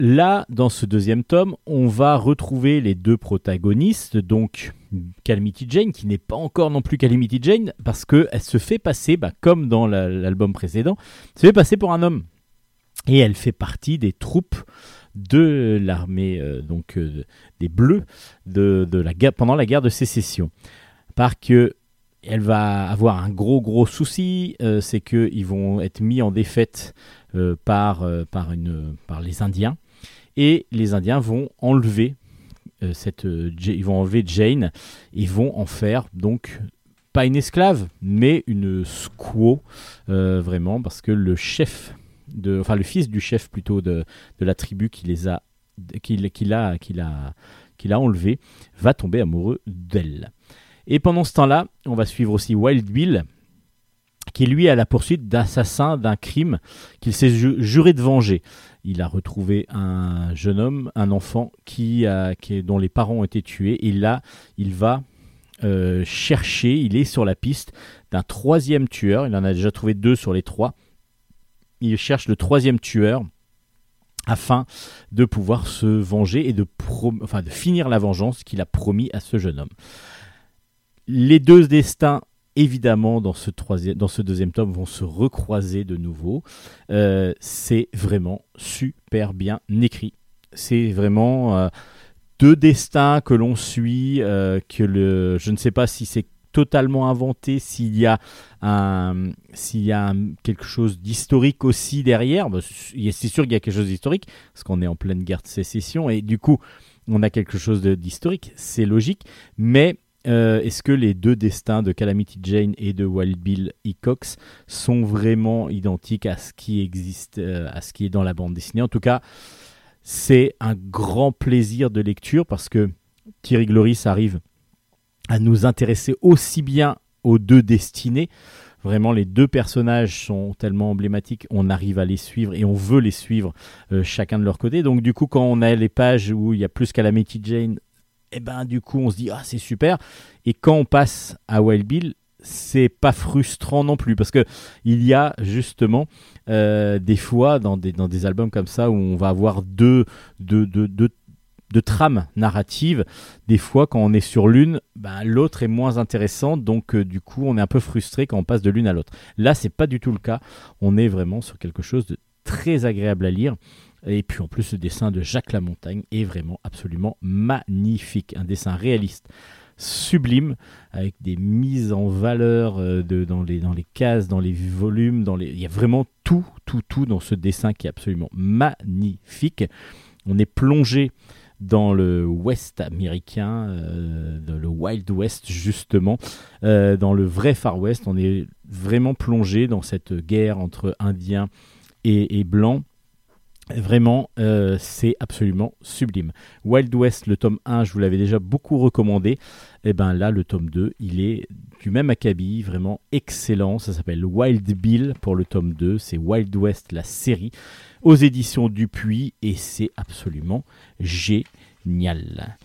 Là, dans ce deuxième tome, on va retrouver les deux protagonistes, donc Calamity Jane, qui n'est pas encore non plus Calamity Jane, parce qu'elle se fait passer, bah, comme dans la- l'album précédent, se fait passer pour un homme. Et elle fait partie des troupes de l'armée, euh, donc euh, des Bleus, pendant la guerre de sécession. Par que elle va avoir un gros gros souci, euh, c'est qu'ils vont être mis en défaite par, les Indiens. Et les Indiens vont enlever cette, ils vont et vont en faire donc pas une esclave, mais une squaw vraiment parce que le chef de, enfin le fils du chef plutôt de, la tribu qui les a, qui, l'a, qui l'a, qui l'a enlevé, va tomber amoureux d'elle. Et pendant ce temps-là, on va suivre aussi Wild Bill, qui est lui à la poursuite d'assassins d'un crime qu'il s'est ju- juré de venger. Il a retrouvé un jeune homme, un enfant qui a, qui est- dont les parents ont été tués, et là, il va euh, chercher, il est sur la piste d'un troisième tueur. Il en a déjà trouvé deux sur les trois. Il cherche le troisième tueur. afin de pouvoir se venger et de, enfin, de finir la vengeance qu'il a promis à ce jeune homme. Les deux destins, évidemment, dans ce, troisième, dans ce deuxième tome, vont se recroiser de nouveau. Euh, c'est vraiment super bien écrit. C'est vraiment euh, deux destins que l'on suit, euh, que le, je ne sais pas si c'est totalement inventé, s'il y a s'il y a quelque chose d'historique aussi derrière. Bah, c'est sûr qu'il y a quelque chose d'historique parce qu'on est en pleine guerre de sécession et du coup on a quelque chose d'historique, c'est logique. Mais euh, est-ce que les deux destins de Calamity Jane et de Wild Bill Ecox sont vraiment identiques à ce qui existe, euh, à ce qui est dans la bande dessinée? En tout cas, c'est un grand plaisir de lecture parce que Thierry Gloris arrive à nous intéresser aussi bien aux deux destinées. Vraiment, les deux personnages sont tellement emblématiques, on arrive à les suivre et on veut les suivre euh, chacun de leur côté. Donc, du coup, quand on a les pages où il y a plus Calamity Jane, et ben, du coup, on se dit ah c'est super. Et quand on passe à Wild Bill, c'est pas frustrant non plus parce que il y a justement euh, des fois dans des, dans des albums comme ça où on va avoir deux, deux, deux, deux trames narratives. Des fois, quand on est sur l'une, ben, l'autre est moins intéressante, donc euh, du coup, on est un peu frustré quand on passe de l'une à l'autre. Là, c'est pas du tout le cas. On est vraiment sur quelque chose de très agréable à lire. Et puis en plus, le dessin de Jacques Lamontagne est vraiment absolument magnifique. Un dessin réaliste, sublime, avec des mises en valeur euh, de, dans, les, dans les cases, dans les volumes. Dans les... Il y a vraiment tout, tout, tout dans ce dessin qui est absolument magnifique. On est plongé dans le Ouest américain, euh, dans le Wild West justement, euh, dans le vrai Far West. On est vraiment plongé dans cette guerre entre Indiens et Blancs. Vraiment, euh, c'est absolument sublime. Wild West, le tome 1, je vous l'avais déjà beaucoup recommandé. Et ben là, le tome 2, il est du même acabit, vraiment excellent. Ça s'appelle Wild Bill pour le tome 2. C'est Wild West, la série, aux éditions Dupuis. Et c'est absolument génial.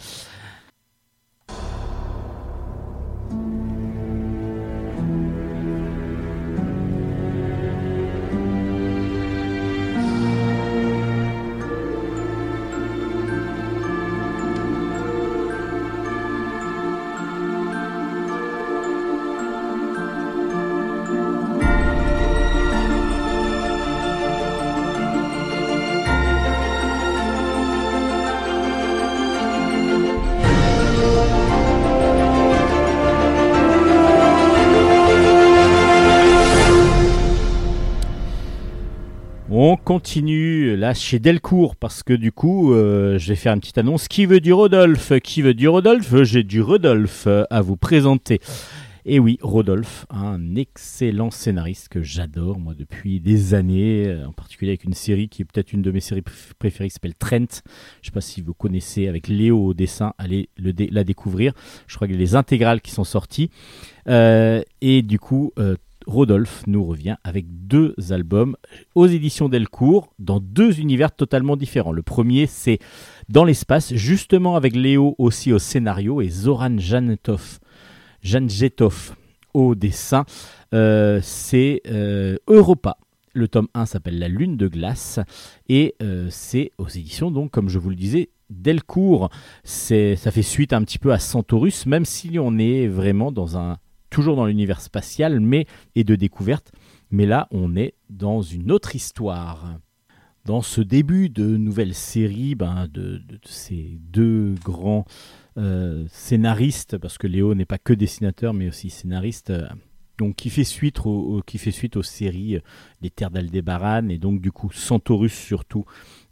Continue là chez Delcourt parce que du coup, euh, je vais faire une petite annonce. Qui veut du Rodolphe? Qui veut du Rodolphe? J'ai du Rodolphe euh, à vous présenter. Et oui, Rodolphe, un excellent scénariste que j'adore moi depuis des années, euh, en particulier avec une série qui est peut-être une de mes séries préf- préférées qui s'appelle Trent. Je sais pas si vous connaissez avec Léo au dessin, allez la découvrir. Je crois a les intégrales qui sont sorties. Euh, et du coup, euh, Rodolphe nous revient avec deux albums aux éditions Delcourt dans deux univers totalement différents. Le premier, c'est Dans l'espace, justement avec Léo aussi au scénario et Zoran Janjetov au dessin. Euh, c'est euh, Europa. Le tome 1 s'appelle La Lune de glace et euh, c'est aux éditions, donc, comme je vous le disais, Delcourt. Ça fait suite un petit peu à Centaurus, même si on est vraiment dans un toujours dans l'univers spatial mais et de découverte. Mais là, on est dans une autre histoire. Dans ce début de nouvelle série, ben, de, ces deux grands euh, scénaristes, parce que Léo n'est pas que dessinateur, mais aussi scénariste, euh, donc qui fait suite, qui fait suite aux séries euh, Les Terres d'Aldébaran et donc du coup Centaurus surtout,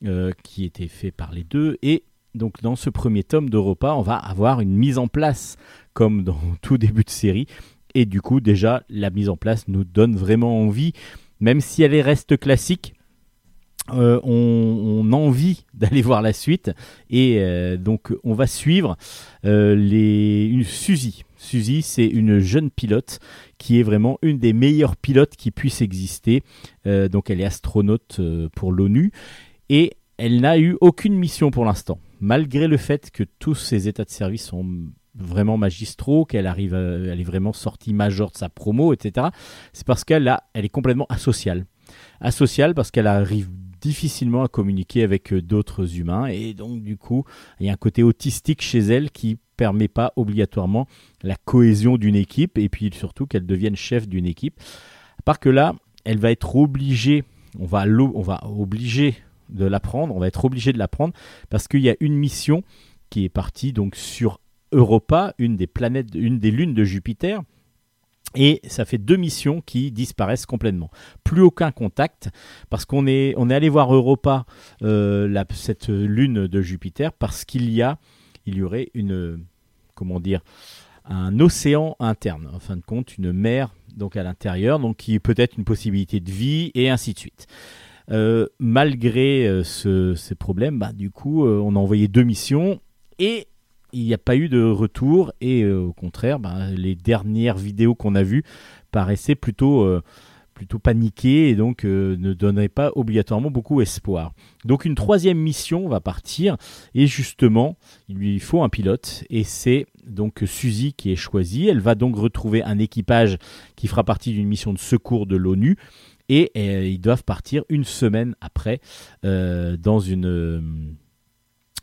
euh, qui était fait par les deux. Et donc dans ce premier tome d'Europa, on va avoir une mise en place comme dans tout début de série. Et du coup, déjà, la mise en place nous donne vraiment envie, même si elle reste classique. euh, on, a envie d'aller voir la suite et euh, donc on va suivre euh, une Suzy. Suzy, c'est une jeune pilote qui est vraiment une des meilleures pilotes qui puissent exister. Donc elle est astronaute pour l'ONU et elle n'a eu aucune mission pour l'instant, malgré le fait que tous ses états de service sont vraiment magistraux, qu'elle arrive, elle est vraiment sortie major de sa promo, etc. C'est parce qu'elle a, elle est complètement asociale. Asociale parce qu'elle arrive difficilement à communiquer avec euh, d'autres humains et donc du coup il y a un côté autistique chez elle qui permet pas obligatoirement la cohésion d'une équipe et puis surtout qu'elle devienne chef d'une équipe. À part que là, elle va être obligée, on va, on va obliger de l'apprendre, on va être obligé de l'apprendre parce qu'il y a une mission qui est partie donc sur Europa, une des planètes, une des lunes de Jupiter. Et ça fait deux missions qui disparaissent complètement. Plus aucun contact, parce qu'on est, allé voir Europa, euh, cette lune de Jupiter, parce qu'il y a, il y aurait une, comment dire, un océan interne, en fin de compte, une mer donc à l'intérieur, donc qui est peut-être une possibilité de vie et ainsi de suite. Euh, malgré euh, ce- ces problèmes, bah, du coup, euh, on a envoyé deux missions et il n'y a pas eu de retour. Et au contraire, bah, les dernières vidéos qu'on a vues paraissaient plutôt, paniquées et donc ne donnaient pas obligatoirement beaucoup espoir. Donc une troisième mission va partir et justement, il lui faut un pilote et c'est donc Suzy qui est choisie. Elle va donc retrouver un équipage qui fera partie d'une mission de secours de l'ONU et euh, ils doivent partir une semaine après euh, dans une euh,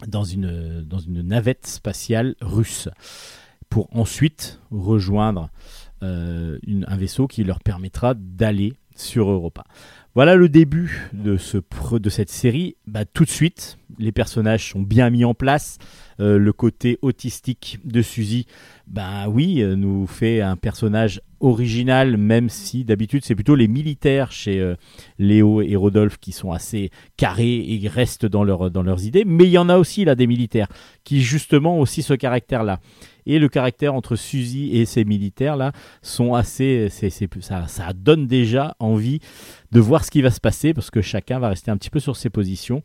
dans une dans une navette spatiale russe pour ensuite rejoindre un vaisseau qui leur permettra d'aller sur Europa. Voilà le début de, cette série. Bah, tout de suite, les personnages sont bien mis en place. Euh, le côté autistique de Suzy, bah oui, euh, nous fait un personnage original, même si d'habitude c'est plutôt les militaires chez euh, Léo et Rodolphe qui sont assez carrés et restent dans, dans leurs idées. Mais il y en a aussi là des militaires qui justement aussi ce caractère-là. Et le caractère entre Suzy et ces militaires là sont assez, ça donne déjà envie de voir ce qui va se passer parce que chacun va rester un petit peu sur ses positions.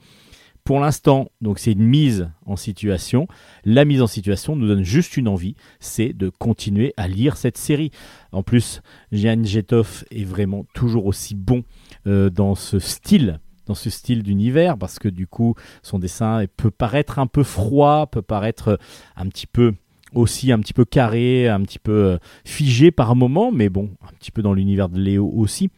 Pour l'instant, donc c'est une mise en situation. La mise en situation nous donne juste une envie, c'est de continuer à lire cette série. En plus, Jan Jetov est vraiment toujours aussi bon euh, dans ce style dans ce style d'univers parce que du coup son dessin peut paraître un peu froid, peut paraître un petit peu aussi un petit peu carré, un petit peu euh, figé par moment, mais bon, un petit peu dans l'univers de Léo aussi.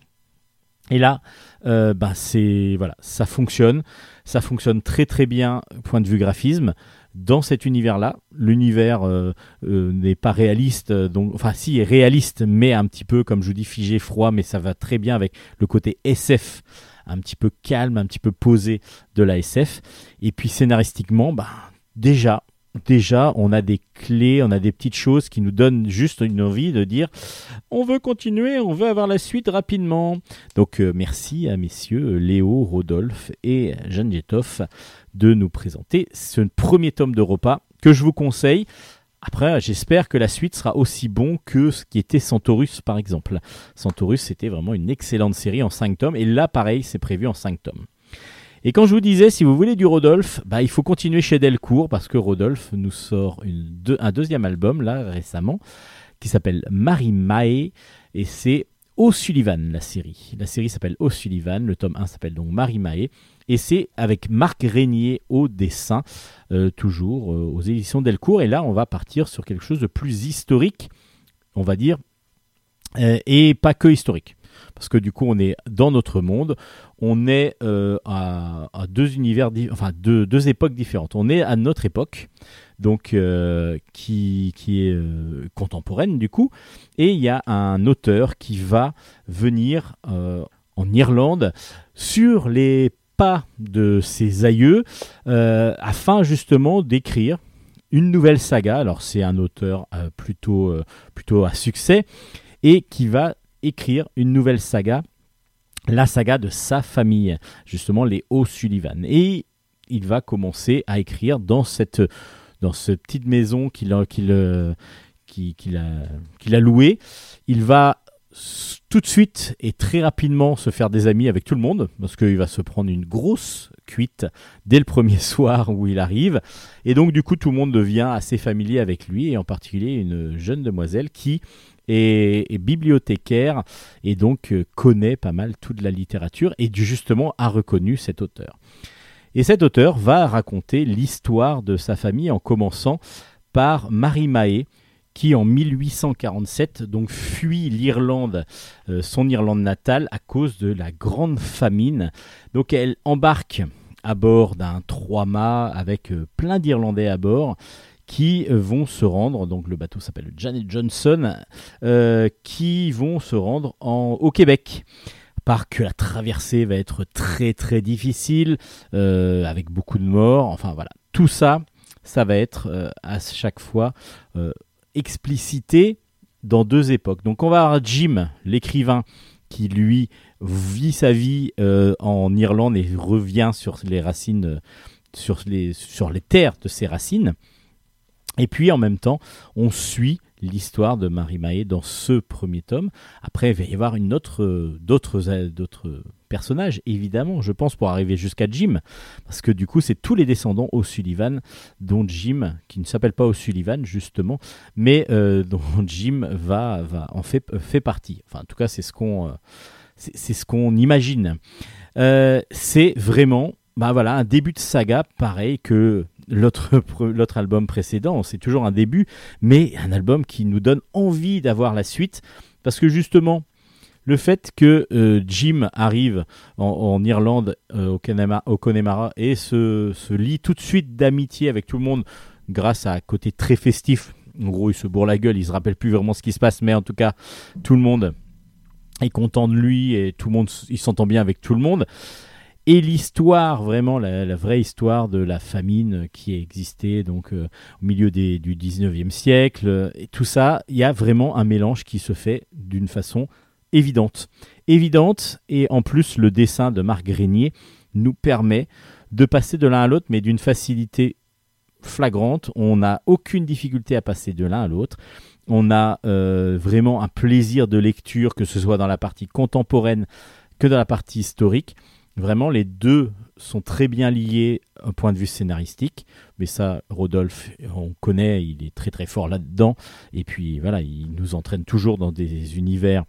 Et là, euh, ben c'est voilà, ça fonctionne, ça fonctionne très très bien point de vue graphisme. Dans cet univers-là, l'univers euh, n'est pas réaliste, donc enfin si est réaliste, mais un petit peu comme je vous dis figé, froid, mais ça va très bien avec le côté SF, un petit peu calme, un petit peu posé de la SF. Et puis scénaristiquement, ben déjà déjà, on a des clés, on a des petites choses qui nous donnent juste une envie de dire on veut continuer, on veut avoir la suite rapidement. Donc euh, merci à messieurs Léo, Rodolphe et Jeanne Jetov de nous présenter ce premier tome de repas que je vous conseille. Après, j'espère que la suite sera aussi bon que ce qui était Centaurus, par exemple. Centaurus, c'était vraiment une excellente série en 5 tomes, et là, pareil, c'est prévu en 5 tomes. Et quand je vous disais, si vous voulez du Rodolphe, bah, il faut continuer chez Delcourt parce que Rodolphe nous sort un deuxième album là récemment qui s'appelle Marie Mae et c'est O'Sullivan la série. La série s'appelle O'Sullivan, le tome 1 s'appelle donc Marie Mae et c'est avec Marc Régnier au dessin, euh, toujours euh, aux éditions Delcourt. Et là, on va partir sur quelque chose de plus historique, on va dire, euh, et pas que historique. Parce que du coup, on est dans notre monde, on est euh, à, deux univers, enfin deux, époques différentes. On est à notre époque, donc euh, qui, est euh, contemporaine du coup, et il y a un auteur qui va venir en Irlande sur les pas de ses aïeux afin justement d'écrire une nouvelle saga. Alors c'est un auteur plutôt, plutôt à succès et qui va écrire une nouvelle saga, la saga de sa famille, justement les O'Sullivan. Et il va commencer à écrire dans cette, dans petite maison qu'il a, euh, a, a louée. Il va tout de suite et très rapidement se faire des amis avec tout le monde, parce qu'il va se prendre une grosse cuite dès le premier soir où il arrive. Et donc du coup tout le monde devient assez familier avec lui, et en particulier une jeune demoiselle qui est bibliothécaire et donc euh, connaît pas mal toute la littérature et justement a reconnu cet auteur. Et cet auteur va raconter l'histoire de sa famille en commençant par Marie Mahé, qui en 1847 donc fuit l'Irlande, euh, son Irlande natale, à cause de la grande famine. Donc elle embarque à bord d'un trois-mâts avec euh, plein d'Irlandais à bord qui euh, vont se rendre, donc le bateau s'appelle Janet Johnson, euh, qui vont se rendre en, au Québec. Par que la traversée va être très très difficile, euh, avec beaucoup de morts, enfin voilà. Tout ça, ça va être à chaque fois explicité dans deux époques. Donc on va avoir Jim, l'écrivain, qui lui vit sa vie en Irlande et revient sur les racines, sur les, sur les terres de ses racines. Et puis en même temps, on suit l'histoire de Marie Mahé dans ce premier tome. Après, il va y avoir euh, d'autres, euh, d'autres personnages, évidemment, je pense, pour arriver jusqu'à Jim. Parce que du coup, c'est tous les descendants O'Sullivan, dont Jim, qui ne s'appelle pas O'Sullivan, justement, mais euh, dont Jim va, en fait, fait partie. Enfin, en tout cas, c'est ce qu'on, c'est, ce qu'on imagine. C'est vraiment bah voilà, un début de saga pareil que l'autre, l'autre album précédent. C'est toujours un début, mais un album qui nous donne envie d'avoir la suite. Parce que justement, le fait que euh, Jim arrive en, Irlande, euh, au, Connemara, au Connemara, et se, se lie tout de suite d'amitié avec tout le monde grâce à un côté très festif. En gros, il se bourre la gueule, il se rappelle plus vraiment ce qui se passe, mais en tout cas, tout le monde est content de lui et tout le monde, il s'entend bien avec tout le monde. Et l'histoire, vraiment la, vraie histoire de la famine qui a existé donc euh, au milieu du 19e siècle, euh, et tout ça, il y a vraiment un mélange qui se fait d'une façon évidente. Évidente, et en plus le dessin de Marc Grenier nous permet de passer de l'un à l'autre, mais d'une facilité flagrante. On n'a aucune difficulté à passer de l'un à l'autre. On a euh, vraiment un plaisir de lecture, que ce soit dans la partie contemporaine que dans la partie historique. Vraiment, les deux sont très bien liés au point de vue scénaristique. Mais ça, Rodolphe, on connaît, il est très très fort là-dedans. Et puis voilà, il nous entraîne toujours dans des univers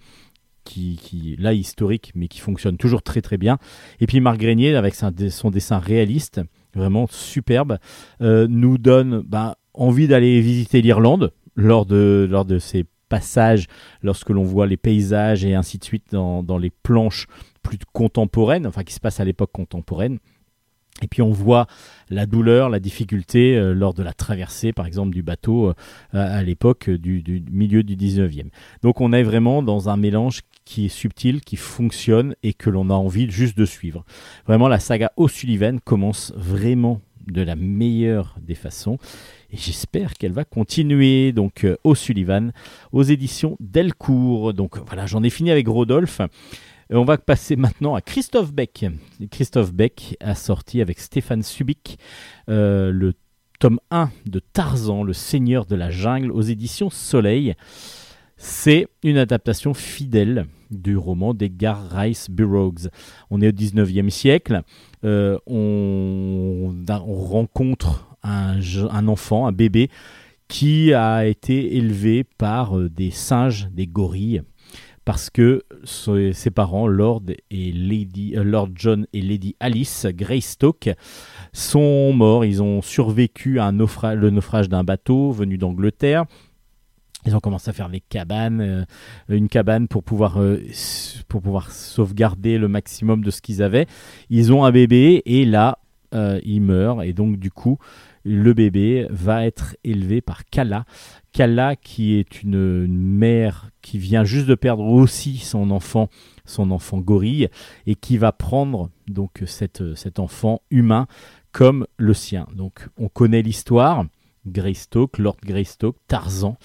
qui, qui là historiques, mais qui fonctionnent toujours très très bien. Et puis Marc Grenier, avec son, son dessin réaliste, vraiment superbe, euh, nous donne bah, envie d'aller visiter l'Irlande lors de, lors de ces passages, lorsque l'on voit les paysages et ainsi de suite dans, dans les planches plus contemporaines, enfin qui se passent à l'époque contemporaine. Et puis on voit la douleur, la difficulté euh, lors de la traversée, par exemple, du bateau euh, à, l'époque du, du milieu du 19e. Donc on est vraiment dans un mélange qui est subtil, qui fonctionne et que l'on a envie juste de suivre. Vraiment, la saga O'Sullivan commence vraiment de la meilleure des façons et j'espère qu'elle va continuer. Donc euh, O'Sullivan aux éditions Delcourt. Donc voilà, j'en ai fini avec Rodolphe. On va passer maintenant à Christophe Beck. Christophe Beck a sorti avec Stéphane Subic euh, le tome 1 de Tarzan, le seigneur de la jungle, aux éditions Soleil. C'est une adaptation fidèle du roman d'Edgar Rice Burroughs. On est au 19e siècle. Euh, on, on rencontre un enfant, un bébé, qui a été élevé par euh, des singes, des gorilles, parce que ses parents, Lord, et Lady, euh, Lord John et Lady Alice Greystoke, sont morts. Ils ont survécu à un naufra- le naufrage d'un bateau venu d'Angleterre. Ils ont commencé à faire des cabanes, euh, une cabane pour pouvoir, euh, pour pouvoir sauvegarder le maximum de ce qu'ils avaient. Ils ont un bébé et là, il meurt. Et donc, du coup, le bébé va être élevé par Kala. Kala, qui est une, mère qui vient juste de perdre aussi son enfant, son enfant gorille, et qui va prendre donc cet enfant humain comme le sien. Donc, on connaît l'histoire. Greystoke, Lord Greystoke, Tarzan.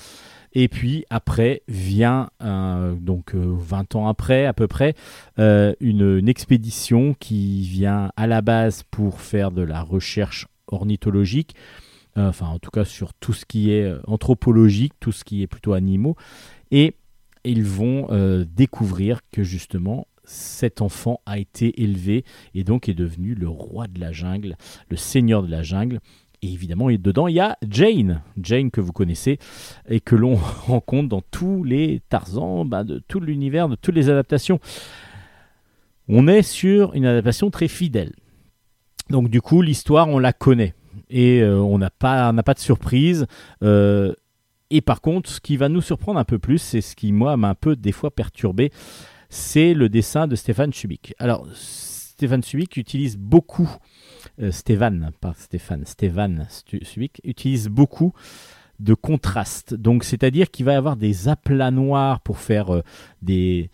Et puis après vient, euh, donc euh, 20 ans après à peu près, euh, une, expédition qui vient à la base pour faire de la recherche ornithologique, euh, enfin en tout cas sur tout ce qui est euh, anthropologique, tout ce qui est plutôt animaux, et ils vont euh, découvrir que justement cet enfant a été élevé et donc est devenu le roi de la jungle, le seigneur de la jungle. Et évidemment, et dedans, il y a Jane, Jane que vous connaissez et que l'on rencontre dans tous les Tarzans, bah, de tout l'univers, de toutes les adaptations. On est sur une adaptation très fidèle. Donc du coup, l'histoire, on la connaît et euh, on n'a pas, pas de surprise. Euh, Et par contre, ce qui va nous surprendre un peu plus, c'est ce qui, moi, m'a un peu des fois perturbé, c'est le dessin de Stéphane Subic. Alors, Stéphane Subic utilise beaucoup, euh, Stéphane, pas Stéphane, Stéphane Subic utilise beaucoup de contraste. Donc, c'est-à-dire qu'il va y avoir des aplats noirs pour faire des,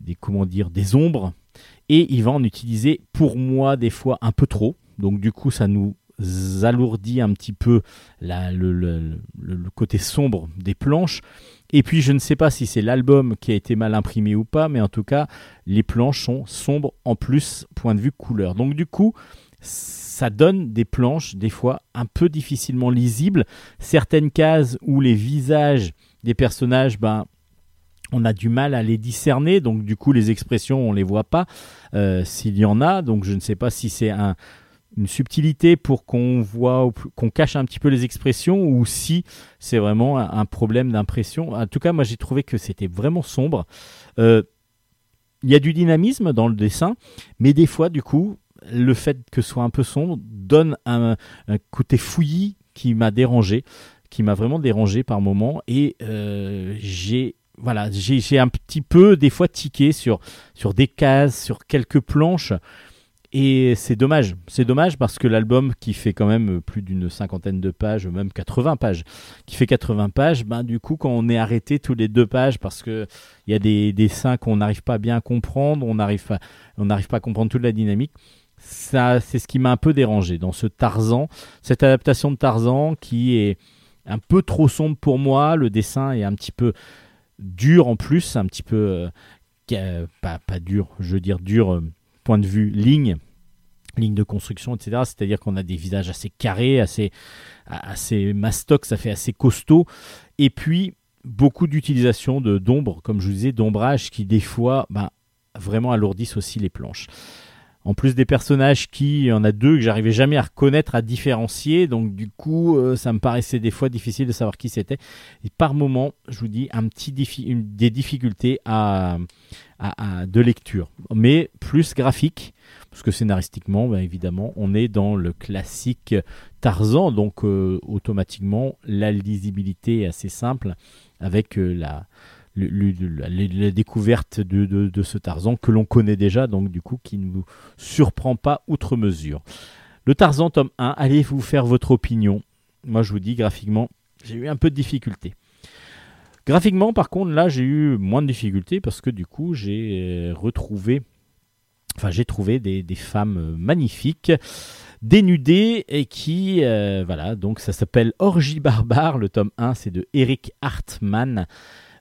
des, comment dire, des ombres, et il va en utiliser, pour moi, des fois un peu trop. Donc, du coup, ça nous alourdit un petit peu le, côté sombre des planches. Et puis, je ne sais pas si c'est l'album qui a été mal imprimé ou pas, mais en tout cas, les planches sont sombres en plus, point de vue couleur. Donc, du coup, ça donne des planches, des fois, un peu difficilement lisibles. Certaines cases où les visages des personnages, ben, on a du mal à les discerner, donc du coup les expressions on les voit pas euh, s'il y en a, donc je ne sais pas si c'est un, une subtilité pour qu'on voit, qu'on cache un petit peu les expressions ou si c'est vraiment un, problème d'impression. En tout cas, moi j'ai trouvé que c'était vraiment sombre. Euh, Il y a du dynamisme dans le dessin, mais des fois, du coup, le fait que ce soit un peu sombre donne un, côté fouillis qui m'a dérangé, qui m'a vraiment dérangé par moment, et euh, j'ai voilà, j'ai un petit peu des fois tiqué sur, sur des cases, sur quelques planches. Et c'est dommage. C'est dommage parce que l'album qui fait quand même plus d'une cinquantaine de pages, même 80 pages, qui fait 80 pages, ben du coup quand on est arrêté tous les deux pages parce que il y a des dessins qu'on n'arrive pas bien à comprendre, on n'arrive pas, on n'arrive pas à comprendre toute la dynamique. Ça, c'est ce qui m'a un peu dérangé dans ce Tarzan, cette adaptation de Tarzan qui est un peu trop sombre pour moi. Le dessin est un petit peu dur en plus, un petit peu euh, pas, pas dur, je veux dire dur euh, point de vue ligne, ligne de construction, etc. C'est-à-dire qu'on a des visages assez carrés, assez, assez mastoc, ça fait assez costaud. Et puis beaucoup d'utilisation d'ombre, comme je vous disais, d'ombrage qui des fois ben, vraiment alourdissent aussi les planches. En plus des personnages qui, il y en a deux que j'arrivais jamais à reconnaître, à différencier, donc du coup, euh, ça me paraissait des fois difficile de savoir qui c'était. Et par moment, je vous dis, un des difficultés à, de lecture, mais plus graphique, parce que scénaristiquement, ben, évidemment, on est dans le classique Tarzan, donc euh, automatiquement, la lisibilité est assez simple avec euh, la, la, découverte de, ce Tarzan que l'on connaît déjà, donc du coup qui ne nous surprend pas outre mesure. Le Tarzan tome 1, allez vous faire votre opinion. Moi je vous dis graphiquement, j'ai eu un peu de difficulté. Graphiquement par contre là j'ai eu moins de difficultés parce que du coup j'ai euh, retrouvé, enfin j'ai trouvé des, femmes magnifiques dénudées et qui, euh, voilà, donc ça s'appelle Orgie barbare, le tome 1 c'est de Eric Hartmann.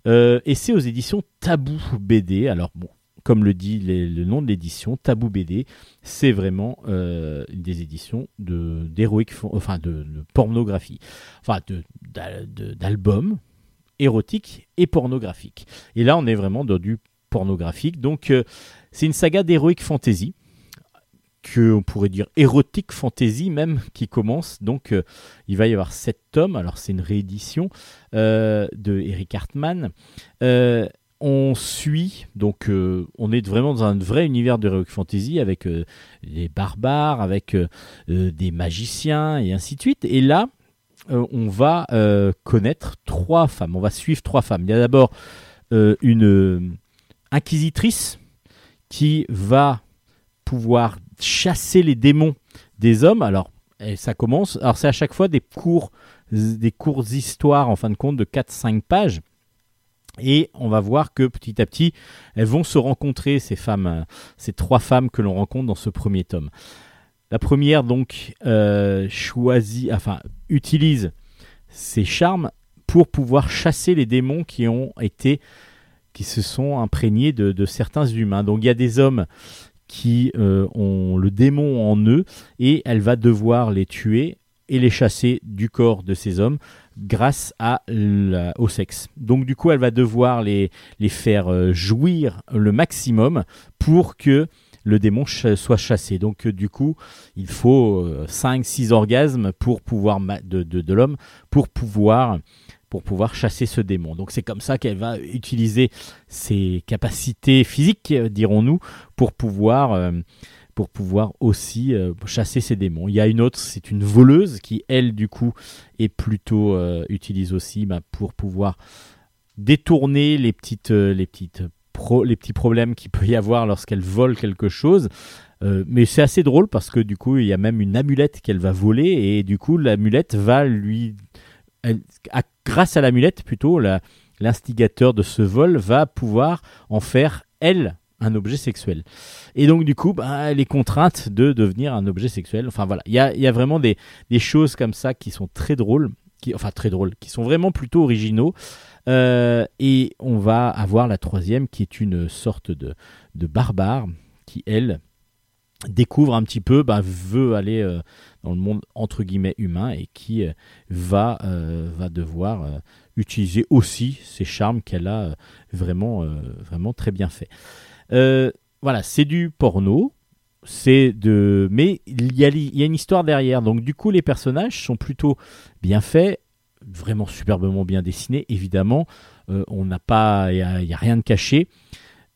Euh, et c'est aux éditions Tabou BD. Alors bon, comme le dit le nom de l'édition, Tabou BD, c'est vraiment euh, des éditions de d'héroïque, enfin de, pornographie, enfin de d'al- de- d'albums érotiques et pornographiques. Et là, on est vraiment dans du pornographique. Donc, euh, c'est une saga d'héroïque fantasy on pourrait dire érotique fantasy même qui commence. Donc, euh, il va y avoir sept tomes. Alors, c'est une réédition euh, de Eric Hartmann. Euh, on suit, donc on est vraiment dans un vrai univers de Fantasy avec des barbares, avec des magiciens et ainsi de suite. Et là, on va connaître trois femmes. On va suivre trois femmes. Il y a d'abord une inquisitrice qui va pouvoir chasser les démons des hommes. Alors, ça commence. Alors, c'est à chaque fois des courts, des courtes histoires, en fin de compte, de 4-5 pages. Et on va voir que petit à petit, elles vont se rencontrer, ces femmes, euh, ces trois femmes que l'on rencontre dans ce premier tome. La première, donc, euh, choisit, enfin, utilise ses charmes pour pouvoir chasser les démons qui ont été, qui se sont imprégnés de, de certains humains. Donc, il y a des hommes qui euh, ont le démon en eux et elle va devoir les tuer et les chasser du corps de ces hommes grâce au sexe. Donc du coup, elle va devoir les, faire euh, jouir le maximum pour que le démon soit chassé. Donc euh, du coup, il faut 5-6 orgasmes pour pouvoir de l'homme pour pouvoir pour pouvoir chasser ce démon. Donc c'est comme ça qu'elle va utiliser ses capacités physiques, euh, dirons-nous, pour pouvoir euh, aussi euh, chasser ses démons. Il y a une autre, c'est une voleuse qui, elle, du coup, est plutôt euh, utilise aussi bah, pour pouvoir détourner les petits problèmes qu'il peut y avoir lorsqu'elle vole quelque chose. Mais c'est assez drôle parce que du coup, il y a même une amulette qu'elle va voler et du coup, l'amulette va lui, grâce à l'amulette plutôt, l'instigateur de ce vol va pouvoir en faire elle un objet sexuel. Et donc du coup, bah, elle est contrainte de devenir un objet sexuel. Enfin voilà, il y a, y a vraiment des, des choses comme ça qui sont très drôles, qui, enfin très drôles, qui sont vraiment plutôt originaux. Euh, et on va avoir la troisième qui est une sorte de, de barbare qui, elle, découvre un petit peu, bah, veut aller euh, dans le monde entre guillemets humain et qui euh, va, euh, va devoir utiliser aussi ces charmes qu'elle a vraiment, vraiment très bien fait. Voilà, c'est du porno. C'est de, mais il y, a, il y a une histoire derrière. Donc du coup, les personnages sont plutôt bien faits, vraiment superbement bien dessinés. Évidemment, on n'a pas, il y a, il y a rien de caché.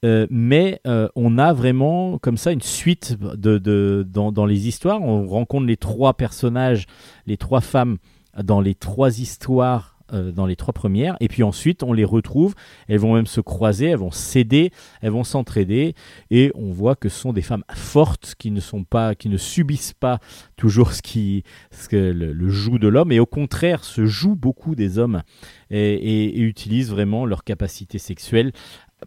Euh, mais euh, on a vraiment comme ça une suite de, dans, les histoires. On rencontre les trois personnages, les trois femmes dans les trois histoires, euh, dans les trois premières, et puis ensuite on les retrouve. Elles vont même se croiser, elles vont s'aider, elles vont s'entraider, et on voit que ce sont des femmes fortes qui ne sont pas, qui ne subissent pas toujours ce qui, ce le, le joug de l'homme, et au contraire se jouent beaucoup des hommes et- et utilisent vraiment leur capacité sexuelle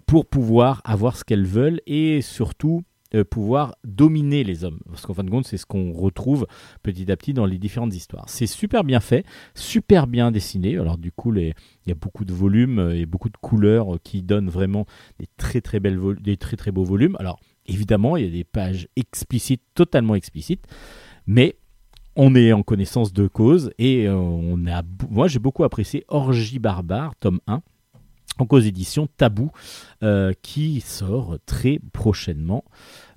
pour pouvoir avoir ce qu'elles veulent et surtout euh, pouvoir dominer les hommes. Parce qu'en fin de compte, c'est ce qu'on retrouve petit à petit dans les différentes histoires. C'est super bien fait, super bien dessiné. Alors du coup, il y a beaucoup de volumes euh, et beaucoup de couleurs euh, qui donnent vraiment des très très des très très beaux volumes. Alors évidemment, il y a des pages explicites, totalement explicites, mais on est en connaissance de cause et on a, moi j'ai beaucoup apprécié Orgie barbare, tome 1 donc aux éditions Tabou, euh, qui sort très prochainement.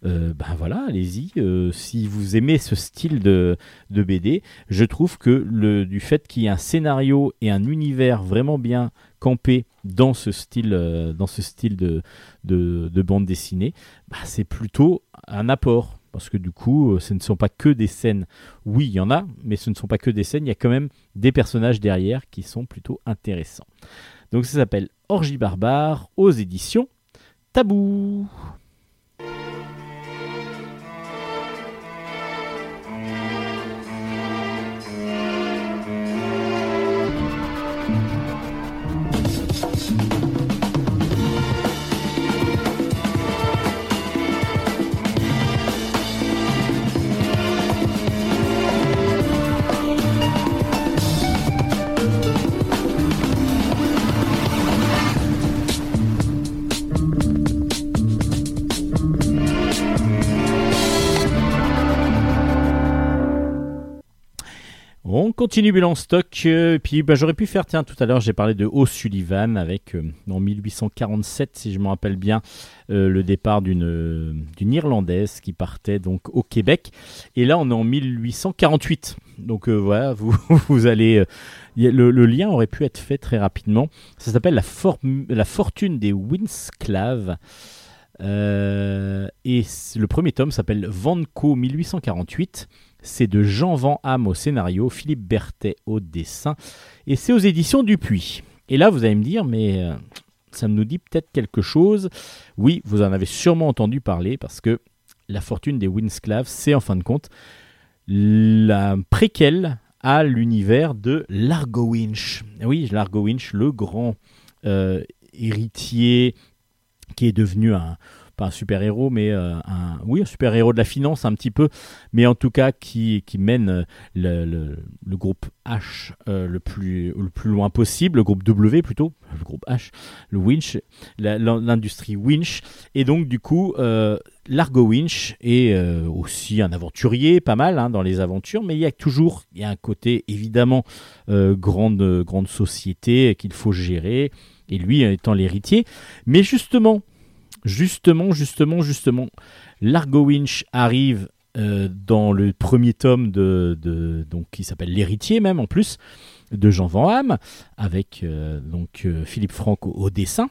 Euh, ben voilà, allez-y. euh, si vous aimez ce style de, de BD, je trouve que le, du fait qu'il y ait un scénario et un univers vraiment bien campé dans ce style, dans ce style de, de, de bande dessinée, bah, c'est plutôt un apport. Parce que du coup, ce ne sont pas que des scènes. Oui, il y en a, mais ce ne sont pas que des scènes. Il y a quand même des personnages derrière qui sont plutôt intéressants. Donc ça s'appelle Orgie barbare aux éditions Tabou. On continue bilan stock. euh, puis bah, j'aurais pu faire, tiens, tout à l'heure j'ai parlé de O'Sullivan avec euh, en 1847, si je me rappelle bien, euh, le départ d'une Irlandaise qui partait donc au Québec. Et là on est en 1848. Donc voilà, vous, allez. le, lien aurait pu être fait très rapidement. Ça s'appelle la, la fortune des Winsclaves. Et le premier tome s'appelle Vanco 1848. C'est de Jean Van Ham au scénario, Philippe Berthet au dessin, et c'est aux éditions Dupuis. Et là, vous allez me dire, mais euh, ça nous dit peut-être quelque chose. Oui, vous en avez sûrement entendu parler, parce que La fortune des Winsclaves, c'est en fin de compte la préquelle à l'univers de Largo Winch. Oui, Largo Winch, le grand euh, héritier qui est devenu un pas un super héros mais euh, un oui un super héros de la finance un petit peu mais en tout cas qui, qui mène euh, le, groupe H euh, le plus le plus loin possible le groupe W plutôt le groupe H le Winch l'industrie Winch. Et donc du coup Largo Winch est aussi un aventurier pas mal hein, dans les aventures mais il y a toujours il y a un côté évidemment grande grande société qu'il faut gérer et lui étant l'héritier. Mais justement justement, justement, justement, Largo Winch arrive euh, dans le premier tome de, donc qui s'appelle l'héritier même en plus de Jean Van Ham avec euh, donc euh, Philippe Franck au, dessin.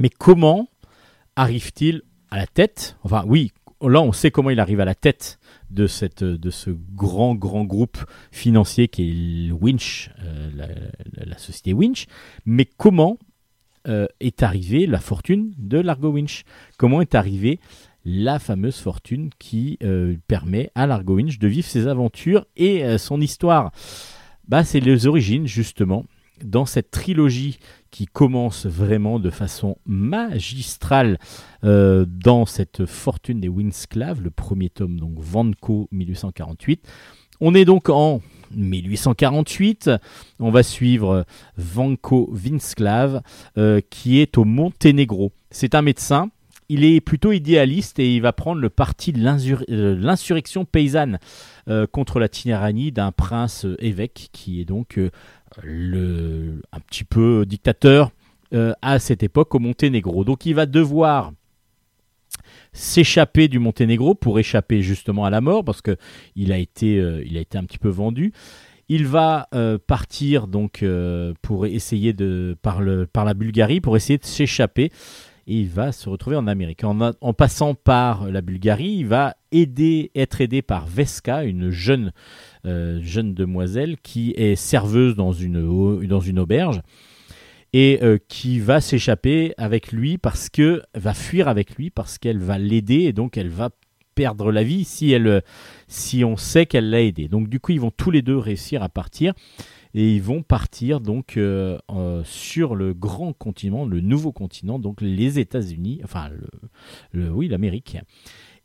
Mais comment arrive-t-il à la tête? Enfin oui, là, on sait comment il arrive à la tête de, cette, de ce grand, grand groupe financier qui est Winch, la société Winch. Mais comment euh, est arrivée la fortune de Largo Winch Comment est arrivée la fameuse fortune qui euh, permet à Largo Winch de vivre ses aventures et euh, son histoire? Bah, C'est les origines, justement, dans cette trilogie qui commence vraiment de façon magistrale dans cette fortune des Winsclav, le premier tome, donc Vanco 1848. On est donc en 1848. On va suivre Vanco Winsclav, euh, qui est au Monténégro. C'est un médecin. Il est plutôt idéaliste et il va prendre le parti de euh, l'insurrection paysanne euh, contre la tyrannie d'un prince évêque qui est donc un petit peu dictateur à cette époque au Monténégro. Donc il va devoir s'échapper du Monténégro pour échapper justement à la mort parce que il a été, euh, il a été un petit peu vendu. Il va euh, partir donc euh, pour essayer de par, le, par la Bulgarie pour essayer de s'échapper et il va se retrouver en Amérique. En, en passant par la Bulgarie, il va aider, être aidé par Veska, une jeune, jeune demoiselle qui est serveuse dans une, dans une auberge et euh, qui va s'échapper avec lui parce que va fuir avec lui parce qu'elle va l'aider et donc elle va perdre la vie si elle si on sait qu'elle l'a aidé. Donc du coup ils vont tous les deux réussir à partir et ils vont partir donc euh, sur le grand continent, le nouveau continent, donc les États-Unis, enfin le, oui l'Amérique,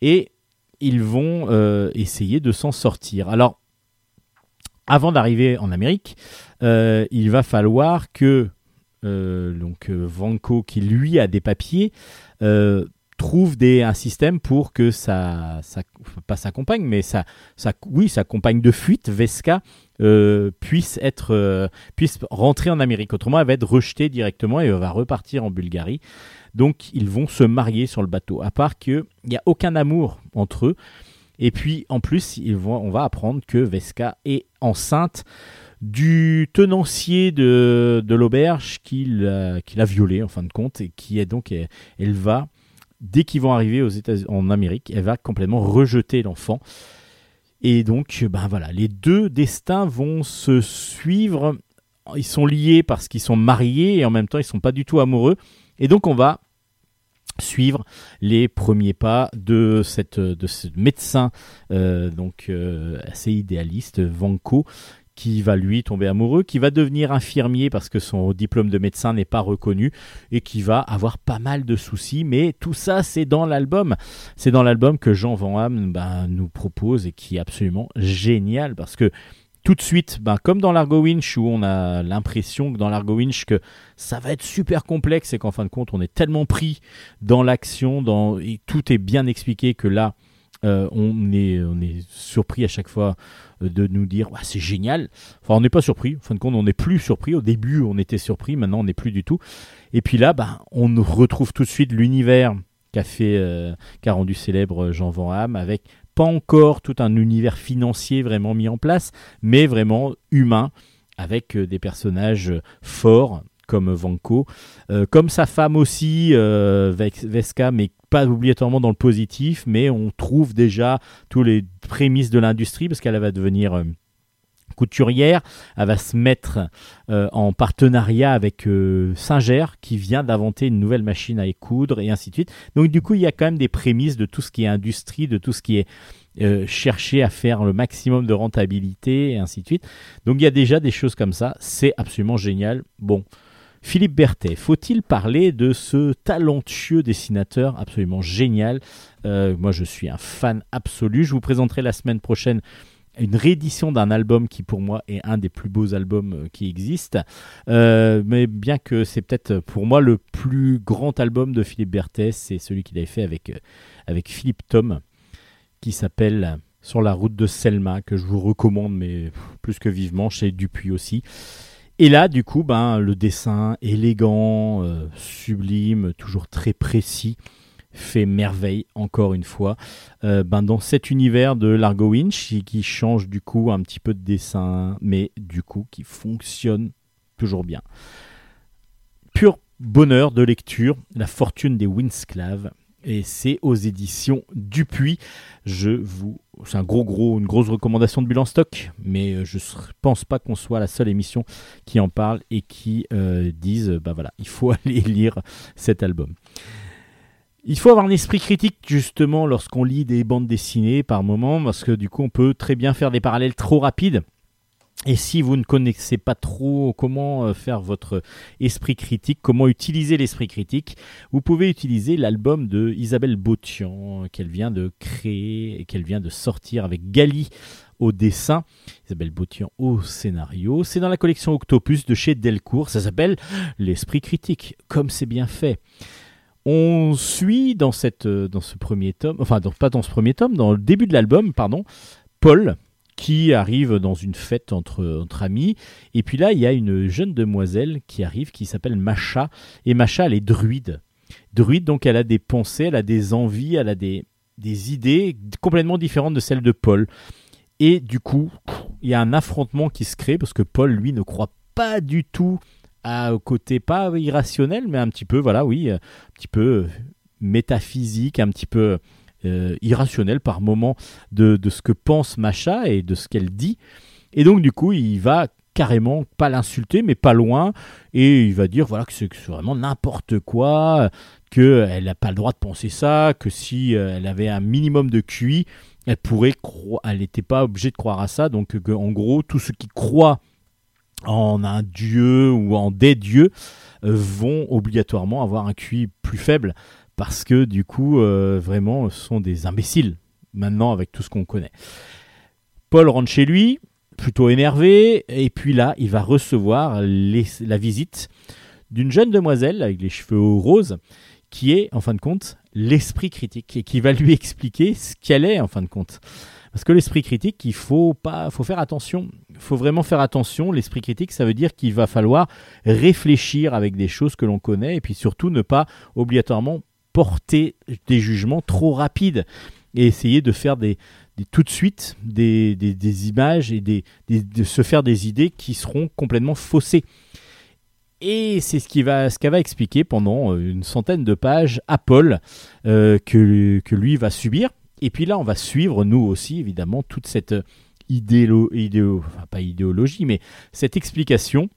et ils vont euh, essayer de s'en sortir. Alors avant d'arriver en Amérique, il va falloir que donc euh, Vanco, qui lui a des papiers, euh, trouve un système pour que sa- pas sa compagne, mais oui, sa compagne de fuite, Vesca, euh, puisse, être, euh, puisse rentrer en Amérique. Autrement, elle va être rejetée directement et elle va repartir en Bulgarie. Donc, ils vont se marier sur le bateau. À part qu'il n'y a aucun amour entre eux. Et puis, en plus, ils vont, on va apprendre que Vesca est enceinte du tenancier de, de l'auberge qui l'a qui l'a violée en fin de compte et qui est donc elle, va dès qu'ils vont arriver aux États en Amérique elle va complètement rejeter l'enfant. Et donc ben voilà les deux destins vont se suivre. Ils sont liés parce qu'ils sont mariés et en même temps ils sont pas du tout amoureux. Et donc on va suivre les premiers pas de cette de ce médecin euh, donc euh, assez idéaliste Vanco qui va lui tomber amoureux, qui va devenir infirmier parce que son diplôme de médecin n'est pas reconnu et qui va avoir pas mal de soucis. Mais tout ça, c'est dans l'album. C'est dans l'album que Jean Van Hamme ben, nous propose et qui est absolument génial parce que tout de suite, ben, comme dans l'Argo Winch où on a l'impression que dans l'Argo Winch que ça va être super complexe et qu'en fin de compte on est tellement pris dans l'action, tout est bien expliqué que là euh, on est surpris à chaque fois euh, de nous dire c'est génial. Enfin, on n'est pas surpris. En fin de compte, on n'est plus surpris. Au début, on était surpris. Maintenant, on n'est plus du tout. Et puis là, ben, on retrouve tout de suite l'univers qu'a fait, euh, qu'a rendu célèbre Jean Van Hamme avec pas encore tout un univers financier vraiment mis en place, mais vraiment humain avec des personnages forts comme Vanco, euh, comme sa femme aussi, euh, Vesca, mais pas obligatoirement dans le positif, mais on trouve déjà tous les prémices de l'industrie parce qu'elle va devenir euh, couturière, elle va se mettre euh, en partenariat avec euh, Singer qui vient d'inventer une nouvelle machine à écoudre et ainsi de suite. Donc du coup, il y a quand même des prémices de tout ce qui est industrie, de tout ce qui est euh, chercher à faire le maximum de rentabilité et ainsi de suite. Donc il y a déjà des choses comme ça, c'est absolument génial. Bon, Philippe Berthet, faut-il parler de ce talentueux dessinateur absolument génial? Euh, Moi je suis un fan absolu, je vous présenterai la semaine prochaine une réédition d'un album qui pour moi est un des plus beaux albums euh, qui existent. Euh, mais bien que c'est peut-être pour moi le plus grand album de Philippe Berthet, c'est celui qu'il avait fait avec, Philippe Tom, qui s'appelle Sur la route de Selma, que je vous recommande, mais plus que vivement, chez Dupuis aussi. Et là, du coup, ben, le dessin élégant, euh, sublime, toujours très précis, fait merveille, encore une fois. Euh, ben, dans cet univers de Largo Winch, qui- change du coup un petit peu de dessin, mais du coup qui fonctionne toujours bien. Pur bonheur de lecture, La fortune des Winsclaves. Et c'est aux éditions Dupuis. Je vous, c'est un gros gros, une grosse recommandation de Bulle en stock, mais euh, je ne pense pas qu'on soit la seule émission qui en parle et qui euh, dise, bah voilà, il faut aller lire cet album. Il faut avoir un esprit critique justement lorsqu'on lit des bandes dessinées par moment, parce que du coup on peut très bien faire des parallèles trop rapides. Et si vous ne connaissez pas trop comment euh, faire votre esprit critique, comment utiliser l'esprit critique, vous pouvez utiliser l'album de Isabelle Bautian qu'elle vient de créer et qu'elle vient de sortir avec Gali au dessin, Isabelle Bautian au scénario. C'est dans la collection Octopus de chez Delcourt. Ça s'appelle L'esprit critique, comme c'est bien fait. On suit dans, euh, ce premier tome, enfin pas dans ce premier tome, dans le début de l'album, pardon, Paul, qui arrive dans une fête entre, amis. Et puis là, il y a une jeune demoiselle qui arrive qui s'appelle Macha. Et Macha, elle est druide. Druide, donc elle a des pensées, elle a des envies, elle a des, des idées complètement différentes de celles de Paul. Et du coup, il y a un affrontement qui se crée parce que Paul, lui, ne croit pas du tout à, au côté, pas irrationnel, mais un petit peu, voilà, oui, un petit peu euh, métaphysique, un petit peu euh, irrationnel par moment de, de ce que pense Macha et de ce qu'elle dit. Et donc, du coup, il va carrément pas l'insulter, mais pas loin, et il va dire voilà que c'est vraiment n'importe quoi, qu'elle n'a pas le droit de penser ça, que si euh, elle avait un minimum de QI, elle pourrait croire, elle n'était pas obligée de croire à ça, donc en gros, tous ceux qui croient en un dieu ou en des dieux euh, vont obligatoirement avoir un QI plus faible parce que du coup, euh, vraiment, ce sont des imbéciles maintenant avec tout ce qu'on connaît. Paul rentre chez lui, plutôt énervé, et puis là, il va recevoir la visite d'une jeune demoiselle avec les cheveux roses qui est, en fin de compte, l'esprit critique et qui va lui expliquer ce qu'elle est, en fin de compte. Parce que l'esprit critique, il faut pas, faut faire attention. Il faut vraiment faire attention. L'esprit critique, ça veut dire qu'il va falloir réfléchir avec des choses que l'on connaît et puis surtout ne pas obligatoirement porter des jugements trop rapides et essayer de faire des, tout de suite des, des- images et des, de se faire des idées qui seront complètement faussées. Et c'est ce qui va, ce qu'elle va expliquer pendant euh, une centaine de pages à Paul euh, que, que lui va subir. Et puis là, on va suivre, nous aussi, évidemment, toute cette idéolo, idéo, enfin, pas idéologie, mais cette explication.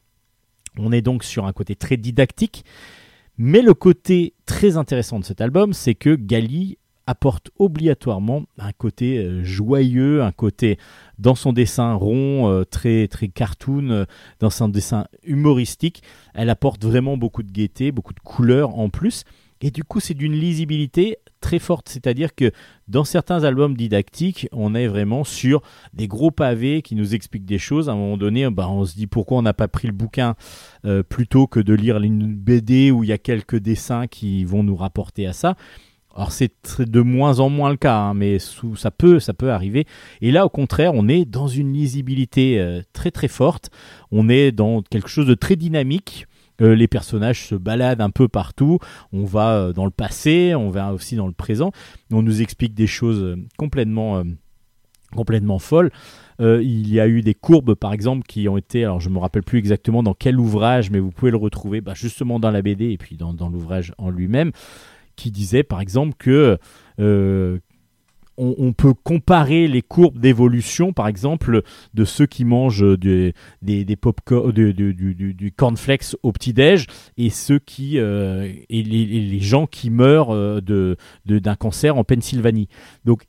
On est donc sur un côté très didactique. Mais le côté très intéressant de cet album, c'est que Gali apporte obligatoirement un côté euh, joyeux, un côté dans son dessin rond, euh, très très cartoon, euh, dans son dessin humoristique, elle apporte vraiment beaucoup de gaieté, beaucoup de couleurs en plus. Et du coup, c'est d'une lisibilité très forte. C'est-à-dire que dans certains albums didactiques, on est vraiment sur des gros pavés qui nous expliquent des choses. À un moment donné, bah, on se dit pourquoi on n'a pas pris le bouquin euh, plutôt que de lire une BD où il y a quelques dessins qui vont nous rapporter à ça? Alors c'est de moins en moins le cas, hein, mais sous- ça peut, ça peut arriver. Et là, au contraire, on est dans une lisibilité euh, très très forte. On est dans quelque chose de très dynamique. Euh, les personnages se baladent un peu partout. On va euh, dans le passé, on va aussi dans le présent. On nous explique des choses euh, complètement, complètement folles. Il y a eu des courbes, par exemple, qui ont été, alors je me rappelle plus exactement dans quel ouvrage, mais vous pouvez le retrouver bah, justement dans la BD et puis dans, l'ouvrage en lui-même, qui disait, par exemple, que on, peut comparer les courbes d'évolution, par exemple, de ceux qui mangent des, des, pop du, du, cornflakes au petit-déj et ceux qui euh, et les, les gens qui meurent euh, de, d'un cancer en Pennsylvanie. Donc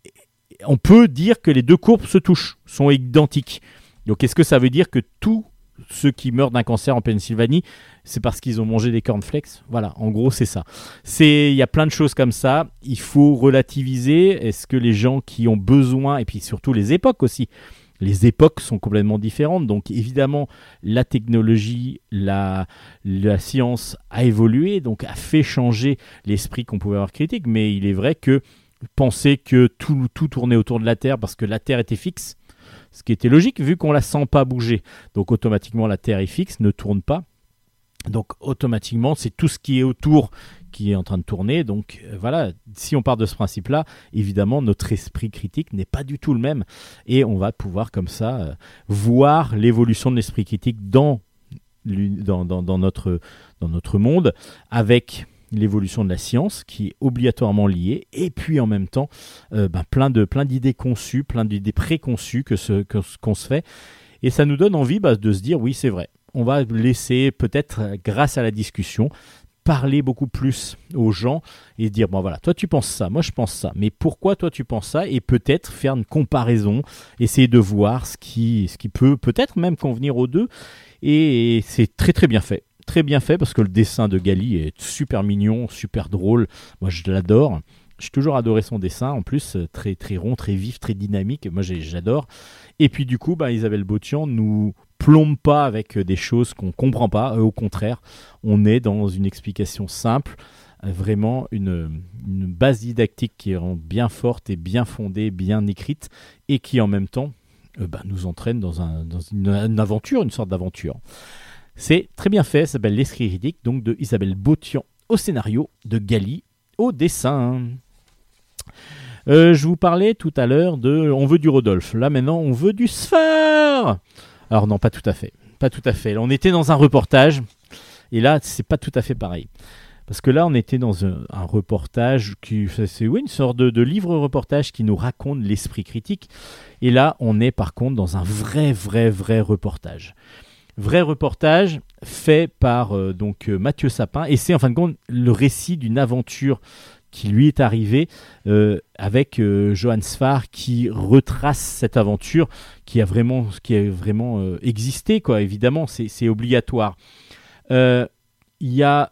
on peut dire que les deux courbes se touchent, sont identiques. Donc est-ce que ça veut dire que tous ceux qui meurent d'un cancer en Pennsylvanie, c'est parce qu'ils ont mangé des cornflakes. Voilà, en gros c'est ça. C'est il y a plein de choses comme ça, il faut relativiser, est-ce que les gens qui ont besoin et puis surtout les époques aussi les époques sont complètement différentes, donc évidemment la technologie, la, science a évolué, donc a fait changer l'esprit qu'on pouvait avoir critique, mais il est vrai que penser que tout, tout tournait autour de la Terre parce que la Terre était fixe, ce qui était logique vu qu'on la sent pas bouger. Donc automatiquement la Terre est fixe, ne tourne pas. Donc automatiquement c'est tout ce qui est autour qui est en train de tourner. Donc euh, voilà, si on part de ce principe-là, évidemment notre esprit critique n'est pas du tout le même et on va pouvoir comme ça euh, voir l'évolution de l'esprit critique dans notre, dans notre monde avec l'évolution de la science qui est obligatoirement liée, et puis en même temps, euh, ben, plein de plein d'idées conçues, plein d'idées préconçues que ce qu'on se fait, et ça nous donne envie bah, de se dire oui c'est vrai, on va laisser peut-être euh, grâce à la discussion parler beaucoup plus aux gens et dire bon voilà toi tu penses ça moi je pense ça mais pourquoi toi tu penses ça? Et peut-être faire une comparaison essayer de voir ce qui ce qui peut peut-être même convenir aux deux. Et c'est très très bien fait très bien fait parce que le dessin de Gali est super mignon super drôle. Moi je l'adore. J'ai toujours adoré son dessin. En plus euh, très très rond très vif très dynamique. Moi j'adore. Et puis du coup bah, Isabelle Botian nous plombe pas avec euh, des choses qu'on comprend pas. Euh, au contraire on est dans une explication simple, vraiment une, base didactique qui est bien forte et bien fondée, bien écrite, et qui en même temps bah, nous entraîne dans, un- dans une aventure, une sorte d'aventure. C'est très bien fait, ça s'appelle L'Esprit Riddick, donc de Isabelle Botian au scénario, de Gali au dessin. Euh, je vous parlais tout à l'heure de On veut du Rodolphe. Là maintenant, on veut du Sphare Alors non, pas tout à fait. Pas tout à fait. Là, on était dans un reportage. Et là, c'est pas tout à fait pareil. Parce que là, on était dans un, reportage qui, c'est une sorte de, de livre-reportage qui nous raconte l'esprit critique. Et là, on est par contre dans un vrai, vrai, vrai reportage. Vrai reportage fait par euh, donc euh, Mathieu Sapin. Et c'est en fin de compte le récit d'une aventure qui lui est arrivée euh, avec euh, Johann Sfar qui retrace cette aventure qui a vraiment, qui a vraiment existé, quoi. Évidemment, c'est obligatoire. Il y a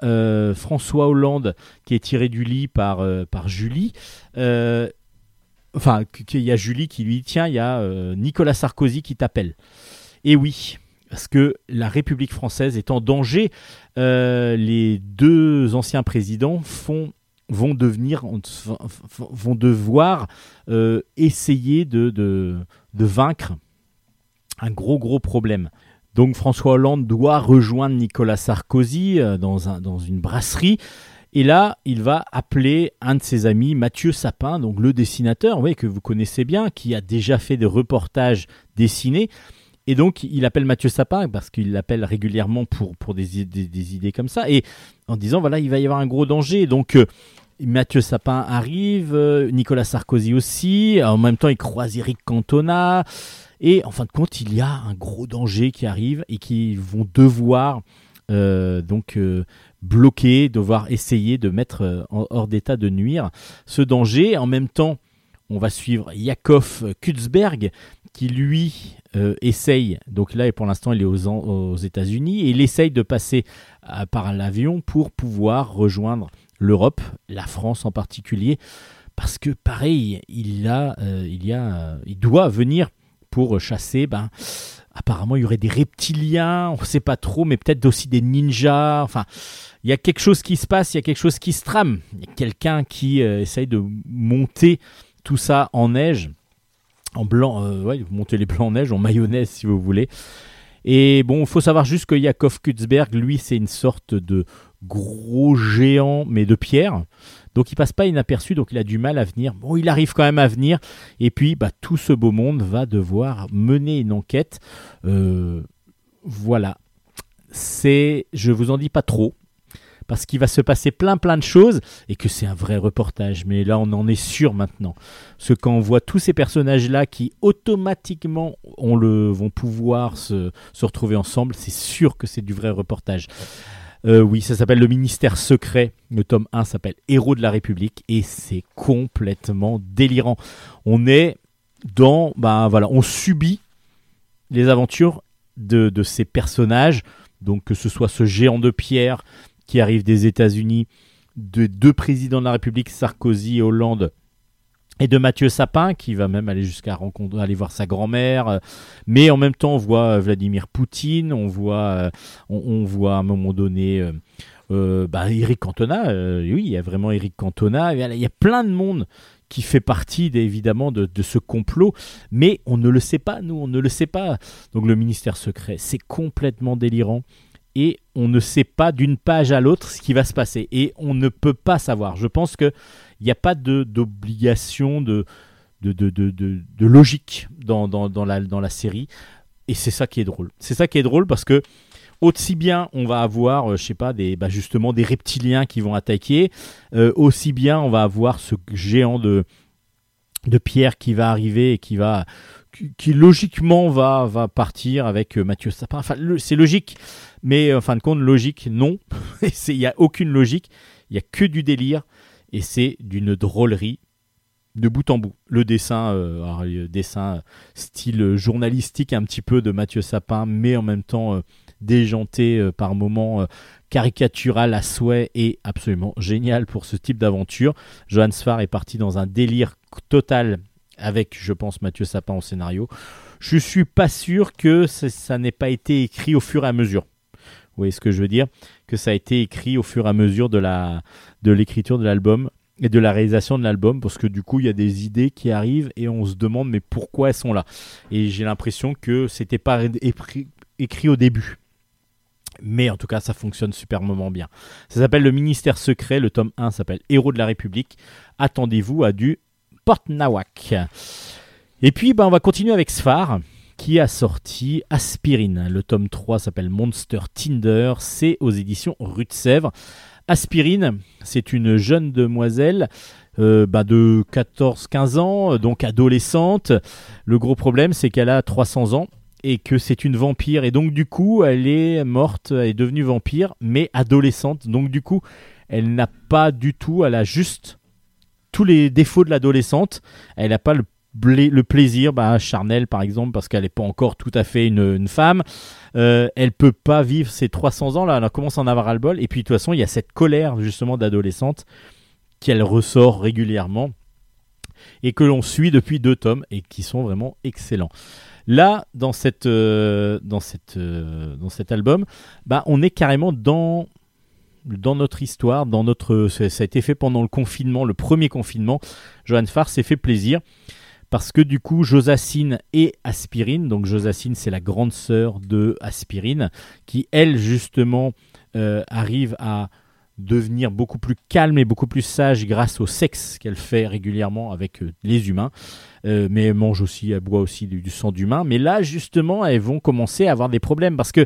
François Hollande qui est tiré du lit par, par Julie. Enfin, il y a Julie qui lui dit Tiens, il y a Nicolas Sarkozy qui t'appelle. Et oui, parce que la République française est en danger. Euh, les deux anciens présidents vont, devoir euh, essayer de, vaincre un gros, gros problème. Donc François Hollande doit rejoindre Nicolas Sarkozy euh, dans, un, dans une brasserie. Et là, il va appeler un de ses amis, Mathieu Sapin, donc le dessinateur, que vous connaissez bien, qui a déjà fait des reportages dessinés. Et donc, il appelle Mathieu Sapin parce qu'il l'appelle régulièrement pour, pour des, des, idées comme ça. Et en disant, voilà, il va y avoir un gros danger. Donc, euh, Mathieu Sapin arrive, euh, Nicolas Sarkozy aussi. En même temps, il croise Eric Cantona. Et en fin de compte, il y a un gros danger qui arrive et qui vont devoir euh, donc euh, bloquer, devoir essayer de mettre euh, hors d'état de nuire ce danger. En même temps, on va suivre Yakov Kutzberg qui lui euh, essaye, donc là et pour l'instant il est aux, aux États-Unis, et il essaye de passer euh, par l'avion pour pouvoir rejoindre l'Europe, la France en particulier, parce que pareil, il a, euh, il y a, il doit venir pour chasser. Ben, apparemment, il y aurait des reptiliens, on ne sait pas trop, mais peut-être aussi des ninjas. Enfin, il y a quelque chose qui se passe, il y a quelque chose qui se trame. Il y a quelqu'un qui essaye de monter tout ça en neige, en blanc, euh, ouais, monter les blancs en neige, en mayonnaise si vous voulez. Et bon, il faut savoir juste que Yakov Kutzberg, lui, c'est une sorte de gros géant, mais de pierre. Donc il passe pas inaperçu, donc il a du mal à venir. Bon, il arrive quand même à venir. Et puis, bah, tout ce beau monde va devoir mener une enquête. Euh, voilà. C'est, je vous en dis pas trop, parce qu'il va se passer plein plein de choses et que c'est un vrai reportage. Mais là, on en est sûr maintenant. Parce que quand on voit tous ces personnages-là qui automatiquement on le, vont pouvoir se, se retrouver ensemble, c'est sûr que c'est du vrai reportage. Euh, oui, ça s'appelle Le Ministère Secret. Le tome 1 s'appelle Héros de la République et c'est complètement délirant. On est dans. Ben voilà, on subit les aventures de, de ces personnages. Donc, que ce soit ce géant de pierre qui arrive des États-Unis, de deux présidents de la République, Sarkozy et Hollande, et de Mathieu Sapin, qui va même aller jusqu'à aller voir sa grand-mère. Mais en même temps, on voit euh, Vladimir Poutine, on voit, euh, on, voit à un moment donné euh, euh, bah, Eric Cantona. oui, il y a vraiment Eric Cantona. Il y a- plein de monde qui fait partie évidemment de, de ce complot, mais on ne le sait pas, nous, on ne le sait pas. Donc le ministère secret, c'est complètement délirant. Et on ne sait pas d'une page à l'autre ce qui va se passer. Et on ne peut pas savoir. Je pense qu'il n'y a pas d'obligation, de, de, de, de, de- de logique dans, dans, dans la, dans la série. Et c'est ça qui est drôle. C'est ça qui est drôle parce que aussi bien on va avoir, euh, je sais pas, des, bah, justement des reptiliens qui vont attaquer, euh, aussi bien on va avoir ce géant de, de pierre qui va arriver et qui va qui, logiquement va, va partir avec euh, Mathieu Sapin. Enfin, c'est logique, mais en fin de compte, logique, non. Il n'y a aucune logique, il n'y a que du délire, et c'est d'une drôlerie de bout en bout. Le dessin, euh, dessin style journalistique un petit peu de Mathieu Sapin, mais en même temps euh, déjanté euh, par moments, euh, caricatural à souhait et absolument génial pour ce type d'aventure. Johan Sfar est parti dans un délire total avec, je pense, Mathieu Sapin au scénario. Je suis pas sûr que ça, n'ait pas été écrit au fur et à mesure. Vous voyez ce que je veux dire? Que ça a été écrit au fur et à mesure de la de l'écriture de l'album et de la réalisation de l'album parce que du coup il y a des idées qui arrivent et on se demande mais pourquoi elles sont là? Et j'ai l'impression que c'était pas épri- écrit au début. Mais en tout cas ça fonctionne superbement bien. Ça s'appelle le ministère secret. Le tome 1 s'appelle Héros de la République. Attendez-vous à du Portnawak et puis ben, on va continuer avec Sfar qui a sorti Aspirine. Le tome 3 s'appelle Monster Tinder. C'est aux éditions Rue de Sèvres. Aspirine, c'est une jeune demoiselle euh, bah, de 14-15 ans, euh, donc adolescente. Le gros problème, c'est qu'elle a 300 ans et que c'est une vampire. Et donc, du coup, elle est morte, elle est devenue vampire, mais adolescente. Donc, du coup, elle n'a pas du tout, elle a juste tous les défauts de l'adolescente. Elle n'a pas le plaisir bah, charnel par exemple parce qu'elle n'est pas encore tout à fait une, femme. Euh, elle peut pas vivre ses 300 ans là elle commence à en avoir ras le bol et puis de toute façon il y a cette colère justement d'adolescente qu'elle ressort régulièrement et que l'on suit depuis deux tomes et qui sont vraiment excellents. Là dans euh, euh, dans cet album bah on est carrément dans dans notre histoire, dans notre, ça a été fait pendant le confinement, le premier confinement. Johan Farr s'est fait plaisir parce que du coup, Josacine et Aspirine, donc Josacine, c'est la grande sœur de Aspirine, qui elle justement euh, arrive à devenir beaucoup plus calme et beaucoup plus sage grâce au sexe qu'elle fait régulièrement avec euh, les humains. Euh, mais elle mange aussi, elle boit aussi du, du sang d'humain. Mais là, justement, elles vont commencer à avoir des problèmes parce que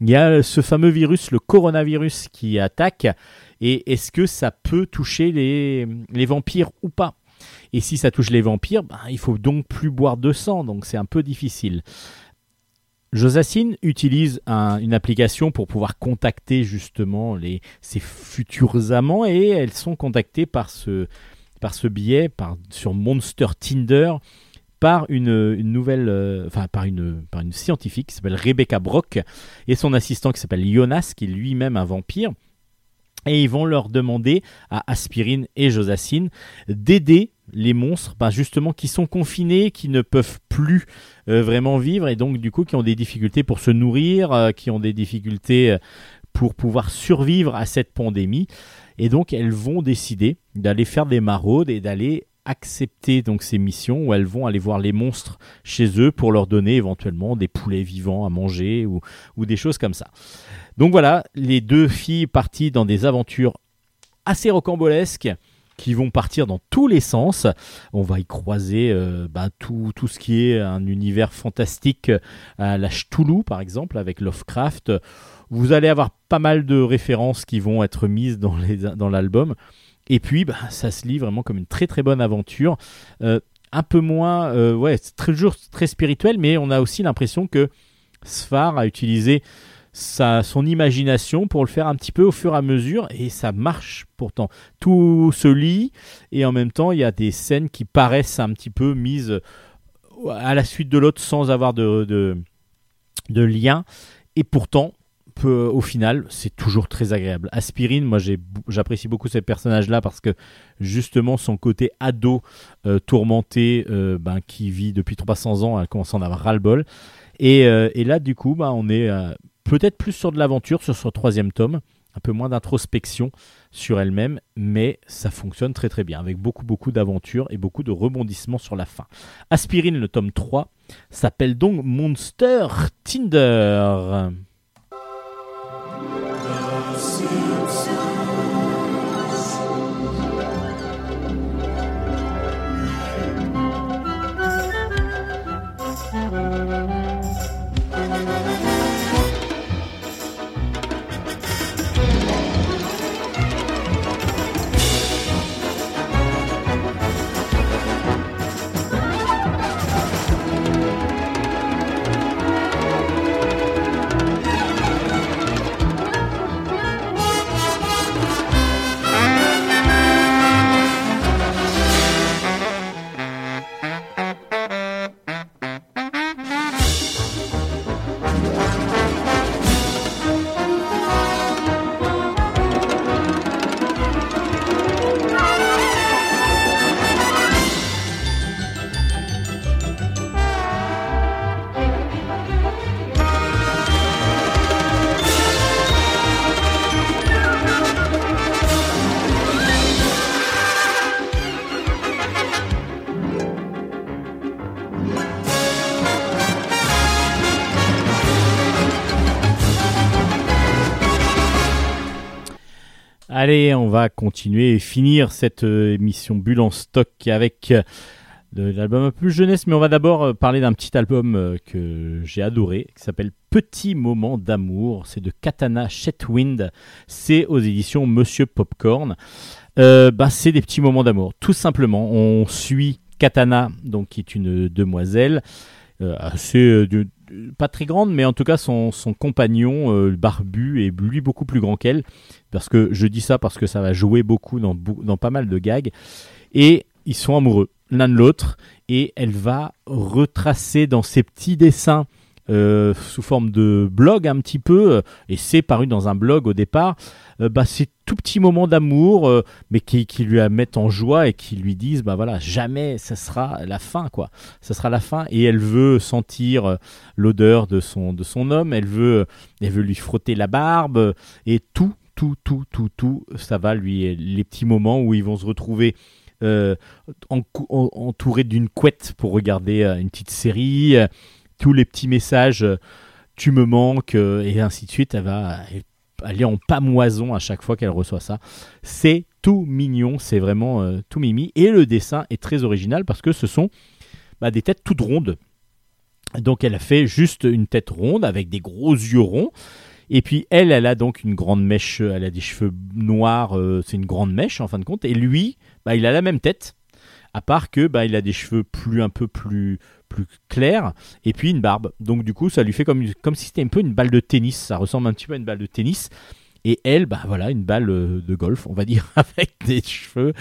il y a ce fameux virus, le coronavirus, qui attaque. Et est-ce que ça peut toucher les, vampires ou pas? Et si ça touche les vampires, ben, il faut donc plus boire de sang, donc c'est un peu difficile. Josacine utilise un- une application pour pouvoir contacter justement les, ses futurs amants et elles sont contactées par ce, par ce sur Monster Tinder, par une, nouvelle, euh, enfin par une, par une scientifique qui s'appelle Rebecca Brock et son assistant qui s'appelle Jonas, qui est lui-même un vampire. Et ils vont leur demander à Aspirine et Josacine d'aider les monstres, bah, justement, qui sont confinés, qui ne peuvent plus euh, vraiment vivre et donc du coup qui ont des difficultés pour se nourrir, euh, qui ont des difficultés pour pouvoir survivre à cette pandémie. Et donc elles vont décider d'aller faire des maraudes et d'aller accepter donc ces missions où elles vont aller voir les monstres chez eux pour leur donner éventuellement des poulets vivants à manger ou, ou des choses comme ça. Donc voilà, les deux filles parties dans des aventures assez rocambolesques qui vont partir dans tous les sens. On va y croiser euh, bah, tout, tout ce qui est un univers fantastique à la Cthulhu par exemple avec Lovecraft. Vous allez avoir pas mal de références qui vont être mises dans les- dans l'album. Et puis, bah, ça se lit vraiment comme une très très bonne aventure. Euh, un peu moins, euh, ouais, c'est toujours très spirituel, mais on a aussi l'impression que Sfar a utilisé sa, son imagination pour le faire un petit peu au fur et à mesure, et ça marche pourtant. Tout se lit, et en même temps, il y a des scènes qui paraissent un petit peu mises à la suite de l'autre sans avoir de, de lien, et pourtant, au final, c'est toujours très agréable. Aspirine, moi j'apprécie beaucoup ce personnage-là parce que justement son côté ado euh, tourmenté euh, ben, qui vit depuis 300 ans, elle commence à en avoir ras-le-bol. Et, euh, là, du coup, ben, on est peut-être plus sur de l'aventure sur ce troisième tome, un peu moins d'introspection sur elle-même, mais ça fonctionne très très bien, avec beaucoup beaucoup d'aventures et beaucoup de rebondissements sur la fin. Aspirine, le tome 3, s'appelle donc Monster Tinder. Continuer et finir cette euh, émission Bulle en stock avec euh, de l'album un peu plus jeunesse, mais on va d'abord euh, parler d'un petit album que j'ai adoré, qui s'appelle Petit moment d'amour. C'est de Katana Shetwind. C'est aux éditions Monsieur Popcorn. Euh, bah, c'est des petits moments d'amour, tout simplement. On suit Katana, donc qui est une demoiselle assez pas très grande, mais en tout cas son, son compagnon barbu est lui beaucoup plus grand qu'elle. Parce que je dis ça parce que ça va jouer beaucoup dans, dans pas mal de gags. Et ils sont amoureux l'un de l'autre. Et elle va retracer dans ses petits dessins euh, sous forme de blog un petit peu, euh, et c'est paru dans un blog au départ, euh, bah, ces tout petits moments d'amour, mais qui, qui lui mettent en joie et qui lui disent, bah voilà, jamais ça sera la fin, quoi. Ça sera la fin, et elle veut sentir l'odeur de son, de son homme, elle veut, elle veut lui frotter la barbe, et tout, tout, tout, tout, tout, ça va lui, les petits moments où ils vont se retrouver euh, en- en- entourés d'une couette pour regarder euh, une petite série, euh, tous les petits messages, tu me manques, et ainsi de suite, elle va aller en pamoison à chaque fois qu'elle reçoit ça. C'est tout mignon, c'est vraiment tout mimi, et le dessin est très original parce que ce sont bah, des têtes toutes rondes. Donc elle a fait juste une tête ronde avec des gros yeux ronds. Et puis elle, elle a donc une grande mèche, elle a des cheveux noirs, euh, c'est une grande mèche en fin de compte. Et lui, bah, il a la même tête, à part que bah, il a des cheveux plus un peu plus plus clairs et puis une barbe. Donc du coup, ça lui fait comme comme si c'était un peu une balle de tennis. Ça ressemble un petit peu à une balle de tennis. Et elle, bah voilà, une balle euh, de golf, on va dire, avec des cheveux.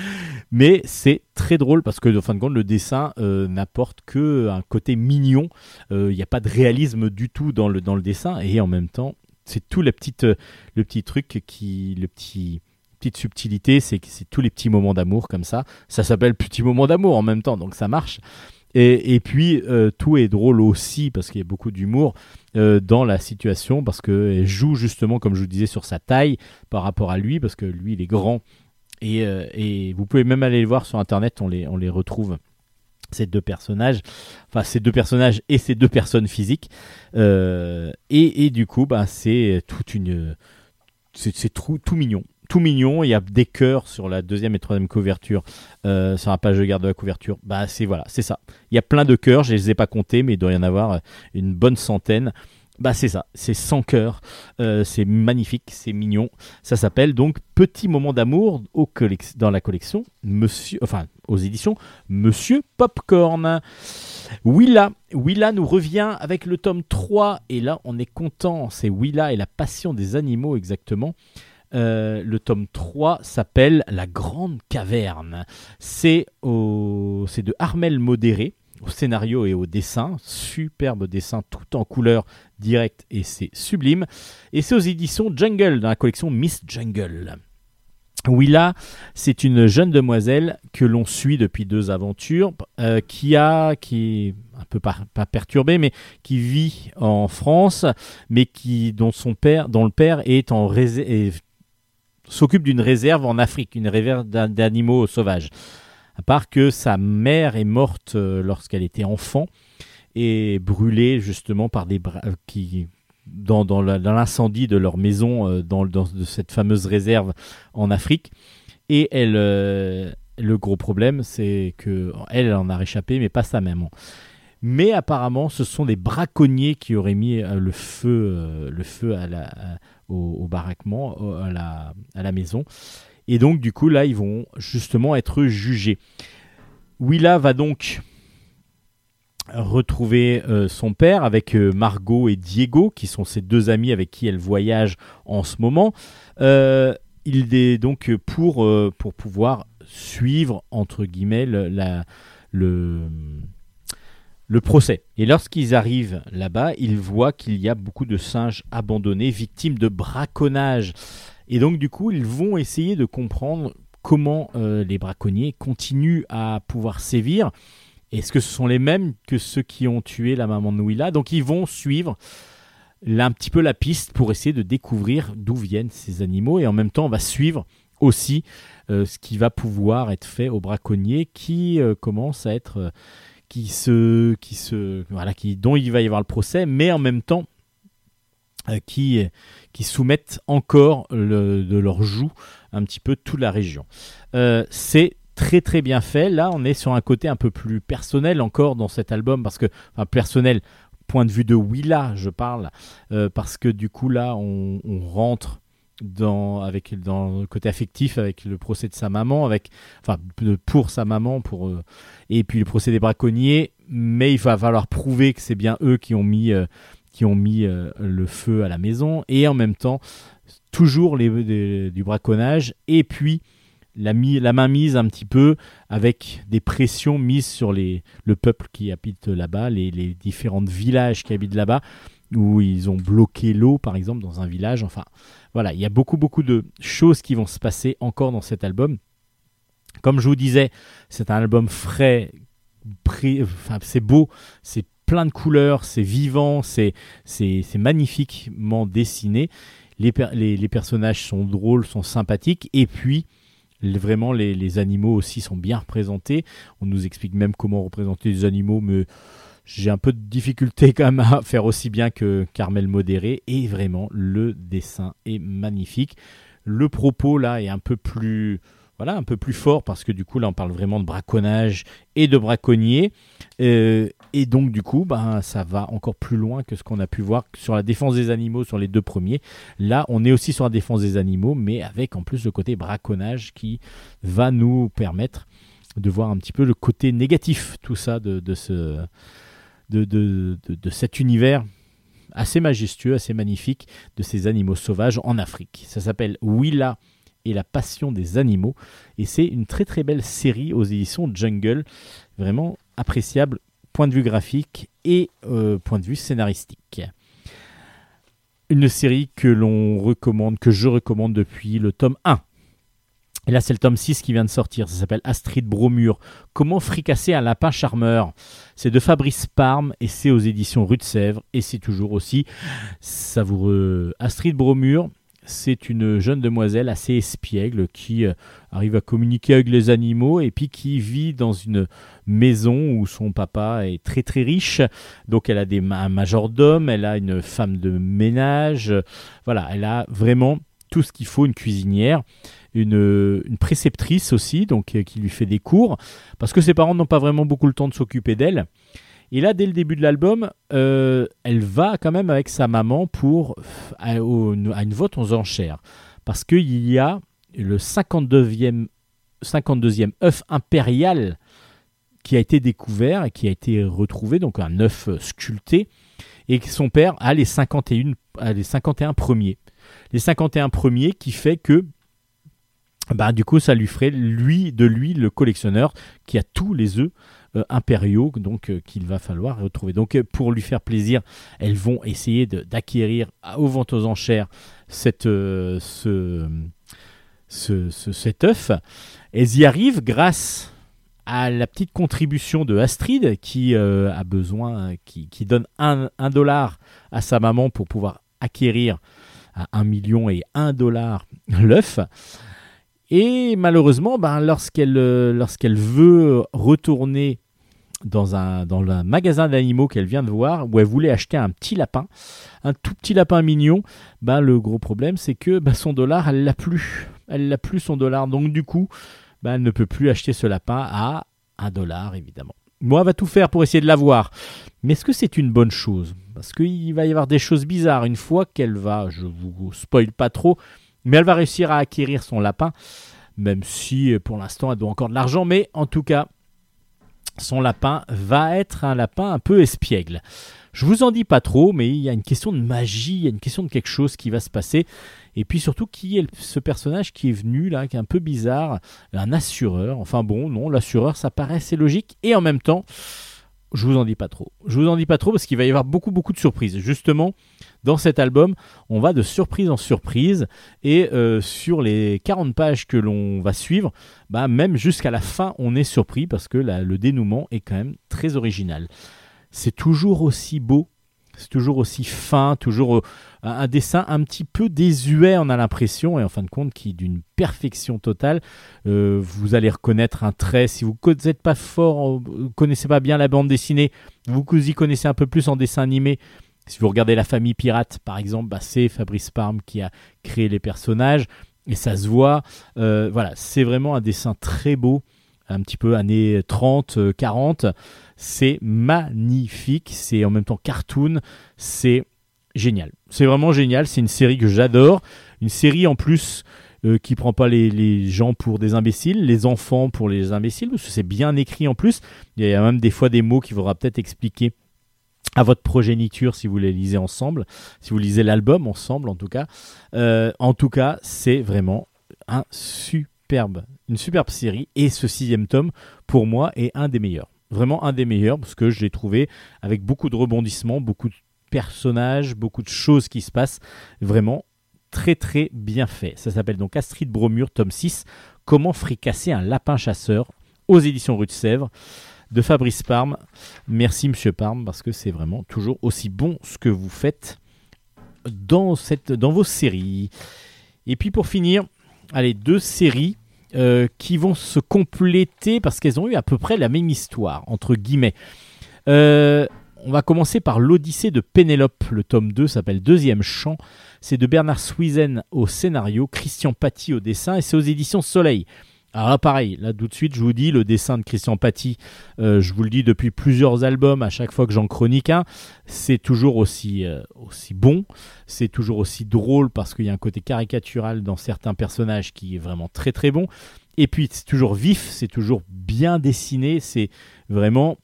Mais c'est très drôle parce que, en fin de compte, le dessin euh, n'apporte que un côté mignon. Il n'y a pas de réalisme du tout dans le, dans le dessin. Et en même temps, c'est tout la petite, euh, le petit truc qui. Le petit petite subtilité, c'est c'est tous les petits moments d'amour comme ça. Ça s'appelle petit moment d'amour en même temps, donc ça marche. Et, et puis euh, tout est drôle aussi parce qu'il y a beaucoup d'humour euh, dans la situation parce qu'elle joue justement, comme je vous disais, sur sa taille par rapport à lui parce que lui il est grand et, et vous pouvez même aller les voir sur internet, on les, on les retrouve. Ces deux personnages, enfin ces deux personnages et ces deux personnes physiques, Euh, et, et du coup, bah, c'est toute une, c'est tout, tout mignon, tout mignon. Il y a des cœurs sur la deuxième et troisième couverture, euh, sur la page de garde de la couverture. Bah c'est voilà, c'est ça. Il y a plein de cœurs, je les ai pas comptés, mais il doit y en avoir une bonne centaine. Bah c'est ça, c'est 100 cœurs, Euh, c'est magnifique, c'est mignon. Ça s'appelle donc Petit moment d'amour dans la collection Monsieur, enfin aux éditions Monsieur Popcorn. Willa, Willa nous revient avec le tome 3 et là on est content, c'est Willa et la passion des animaux exactement. Euh, le tome 3 s'appelle La Grande Caverne. C'est au... c'est de Armel Modéré au scénario et au dessin. Superbe dessin tout en couleur directe et c'est sublime. Et c'est aux éditions Jungle dans la collection Miss Jungle. Willa, c'est une jeune demoiselle que l'on suit depuis deux aventures, euh, qui a, qui est un peu pas, perturbée, mais qui vit en France, mais qui dont son père, dont le père est en s'occupe d'une réserve en Afrique, une réserve d'an- d'animaux sauvages. À part que sa mère est morte euh, lorsqu'elle était enfant et brûlée justement par des bra- euh, qui dans, dans l'incendie de leur maison euh, dans, de cette fameuse réserve en Afrique. Et elle, le gros problème, c'est que elle, en a réchappé, mais pas sa maman. Mais apparemment, ce sont des braconniers qui auraient mis le feu, le feu au, au baraquement, à la, à la maison. Et donc, du coup, là, ils vont justement être jugés. Willa va donc retrouver euh, son père avec euh, Margot et Diego, qui sont ses deux amis avec qui elle voyage en ce moment. Euh, il est donc pour, pour pouvoir suivre, entre guillemets, le, le procès. Et lorsqu'ils arrivent là-bas, ils voient qu'il y a beaucoup de singes abandonnés, victimes de braconnage. Et donc, du coup, ils vont essayer de comprendre comment euh, les braconniers continuent à pouvoir sévir. Est-ce que ce sont les mêmes que ceux qui ont tué la maman de Donc, ils vont suivre un petit peu la piste pour essayer de découvrir d'où viennent ces animaux. Et en même temps, on va suivre aussi euh, ce qui va pouvoir être fait aux braconniers qui euh, commencent à être. qui se, qui se, voilà, qui, dont il va y avoir le procès, mais en même temps qui, qui soumettent encore de leur joug un petit peu toute la région. Euh, c'est très très bien fait. Là, on est sur un côté un peu plus personnel encore dans cet album parce que, enfin, personnel, point de vue de Willa, je parle, euh, parce que du coup là, on, rentre dans avec dans le côté affectif avec le procès de sa maman, avec enfin pour sa maman, pour euh, et puis le procès des braconniers. Mais il va falloir prouver que c'est bien eux qui ont mis euh, qui ont mis euh, le feu à la maison et en même temps toujours les, du braconnage et puis la, la main mise un petit peu avec des pressions mises sur les, le peuple qui habite là-bas, les, les différents villages qui habitent là-bas, où ils ont bloqué l'eau, par exemple, dans un village. Enfin, voilà, il y a beaucoup, beaucoup de choses qui vont se passer encore dans cet album. Comme je vous disais, c'est un album frais, c'est beau, c'est plein de couleurs, c'est vivant, c'est magnifiquement dessiné. Les, per- les, les personnages sont drôles, sont sympathiques, et puis vraiment les, les animaux aussi sont bien représentés. On nous explique même comment représenter les animaux, mais j'ai un peu de difficulté quand même à faire aussi bien que Carmel Modéré, et vraiment le dessin est magnifique. Le propos là est un peu plus voilà un peu plus fort parce que du coup là on parle vraiment de braconnage et de braconniers Euh, et donc du coup ben ça va encore plus loin que ce qu'on a pu voir sur la défense des animaux sur les deux premiers. Là on est aussi sur la défense des animaux mais avec en plus le côté braconnage qui va nous permettre de voir un petit peu le côté négatif tout ça de, de ce de, de- de cet univers assez majestueux assez magnifique de ces animaux sauvages en Afrique. Ça s'appelle Willa et la passion des animaux. Et c'est une très très belle série aux éditions Jungle, vraiment appréciable, point de vue graphique et euh, point de vue scénaristique. Une série que l'on recommande, que je recommande depuis le tome 1. Et là, c'est le tome 6 qui vient de sortir. Ça s'appelle Astrid Bromure. Comment fricasser un lapin charmeur? C'est de Fabrice Parme et c'est aux éditions Rue de Sèvres. Et c'est toujours aussi savoureux. Astrid Bromure, c'est une jeune demoiselle assez espiègle qui euh, arrive à communiquer avec les animaux et puis qui vit dans une maison où son papa est très très riche. Donc elle a des, un majordome, elle a une femme de ménage. Voilà, elle a vraiment tout ce qu'il faut, une cuisinière. Une, une préceptrice aussi, donc euh, qui lui fait des cours, parce que ses parents n'ont pas vraiment beaucoup le temps de s'occuper d'elle. Et là, dès le début de l'album, euh, elle va quand même avec sa maman à, une vote aux enchères. Parce qu'il y a le 52e, 52e œuf impérial qui a été découvert et qui a été retrouvé, donc un œuf sculpté, et que son père a les 51, a les 51 premiers. Les 51 premiers qui fait que bah, du coup, ça lui ferait lui de lui le collectionneur qui a tous les œufs impériaux donc euh, qu'il va falloir retrouver. Donc euh, pour lui faire plaisir, elles vont essayer d'acquérir aux ventes aux enchères cette, euh, ce, ce- ce- cet œuf. Elles y arrivent grâce à la petite contribution de Astrid qui euh, a besoin, qui, donne un, dollar à sa maman pour pouvoir acquérir à 1 million et 1 dollar l'œuf. Et malheureusement, ben, euh, lorsqu'elle veut retourner dans un, magasin d'animaux qu'elle vient de voir, où elle voulait acheter un petit lapin, un tout petit lapin mignon, ben, le gros problème c'est que ben, son dollar, elle l'a plus. Elle l'a plus son dollar. Donc du coup, ben, elle ne peut plus acheter ce lapin à un dollar, évidemment. Moi, va tout faire pour essayer de l'avoir. Mais est-ce que c'est une bonne chose? Parce qu'il va y avoir des choses bizarres une fois qu'elle va, je vous spoil pas trop, mais elle va réussir à acquérir son lapin, même si pour l'instant elle doit encore de l'argent, mais en tout cas, son lapin va être un lapin un peu espiègle. Je vous en dis pas trop, mais il y a une question de magie, il y a une question de quelque chose qui va se passer. Et puis surtout, qui est ce personnage qui est venu là, qui est un peu bizarre, un assureur. Enfin bon, non, l'assureur, ça paraît assez logique. Et en même temps, je vous en dis pas trop. Je vous en dis pas trop parce qu'il va y avoir beaucoup, beaucoup de surprises. Justement, dans cet album, on va de surprise en surprise. Et euh, sur les 40 pages que l'on va suivre, bah, même jusqu'à la fin, on est surpris parce que le dénouement est quand même très original. C'est toujours aussi beau, c'est toujours aussi fin, toujours euh, un dessin un petit peu désuet, on a l'impression, et en fin de compte, qui d'une perfection totale. Euh, vous allez reconnaître un trait. Si vous n'êtes pas fort, euh, connaissez pas bien la bande dessinée, vous y connaissez un peu plus en dessin animé. Si vous regardez La Famille Pirate, par exemple, bah, c'est Fabrice Parme qui a créé les personnages. et ça se voit. Voilà, c'est vraiment un dessin très beau, un petit peu années 30, euh, 40. C'est magnifique, c'est en même temps cartoon, c'est génial. C'est vraiment génial, c'est une série que j'adore. Une série en plus euh, qui prend pas les, les gens pour des imbéciles, les enfants pour les imbéciles, parce que c'est bien écrit en plus. Il y a même des fois des mots qu'il faudra peut-être expliquer à votre progéniture si vous les lisez ensemble, si vous lisez l'album ensemble en tout cas. Euh, en tout cas, c'est vraiment un superbe, une superbe série et ce sixième tome pour moi est un des meilleurs, vraiment un des meilleurs parce que je l'ai trouvé avec beaucoup de rebondissements, beaucoup de personnages, beaucoup de choses qui se passent, vraiment très très bien fait. Ça s'appelle donc Astrid Bromure, tome 6, Comment fricasser un lapin chasseur aux éditions Rue de Sèvres de Fabrice Parme. Merci Monsieur Parme parce que c'est vraiment toujours aussi bon ce que vous faites dans, cette, dans vos séries. Et puis pour finir, allez, deux séries euh, qui vont se compléter parce qu'elles ont eu à peu près la même histoire, entre guillemets. Euh, on va commencer par l'Odyssée de Pénélope. Le tome 2 s'appelle Deuxième Chant. C'est de Bernard Swizen au scénario, Christian Paty au dessin et c'est aux éditions Soleil. Alors pareil, là tout de suite, je vous dis, le dessin de Christian Paty, euh, je vous le dis depuis plusieurs albums, à chaque fois que j'en chronique un, c'est toujours aussi, euh, aussi bon, c'est toujours aussi drôle parce qu'il y a un côté caricatural dans certains personnages qui est vraiment très très bon. Et puis c'est toujours vif, c'est toujours bien dessiné, c'est vraiment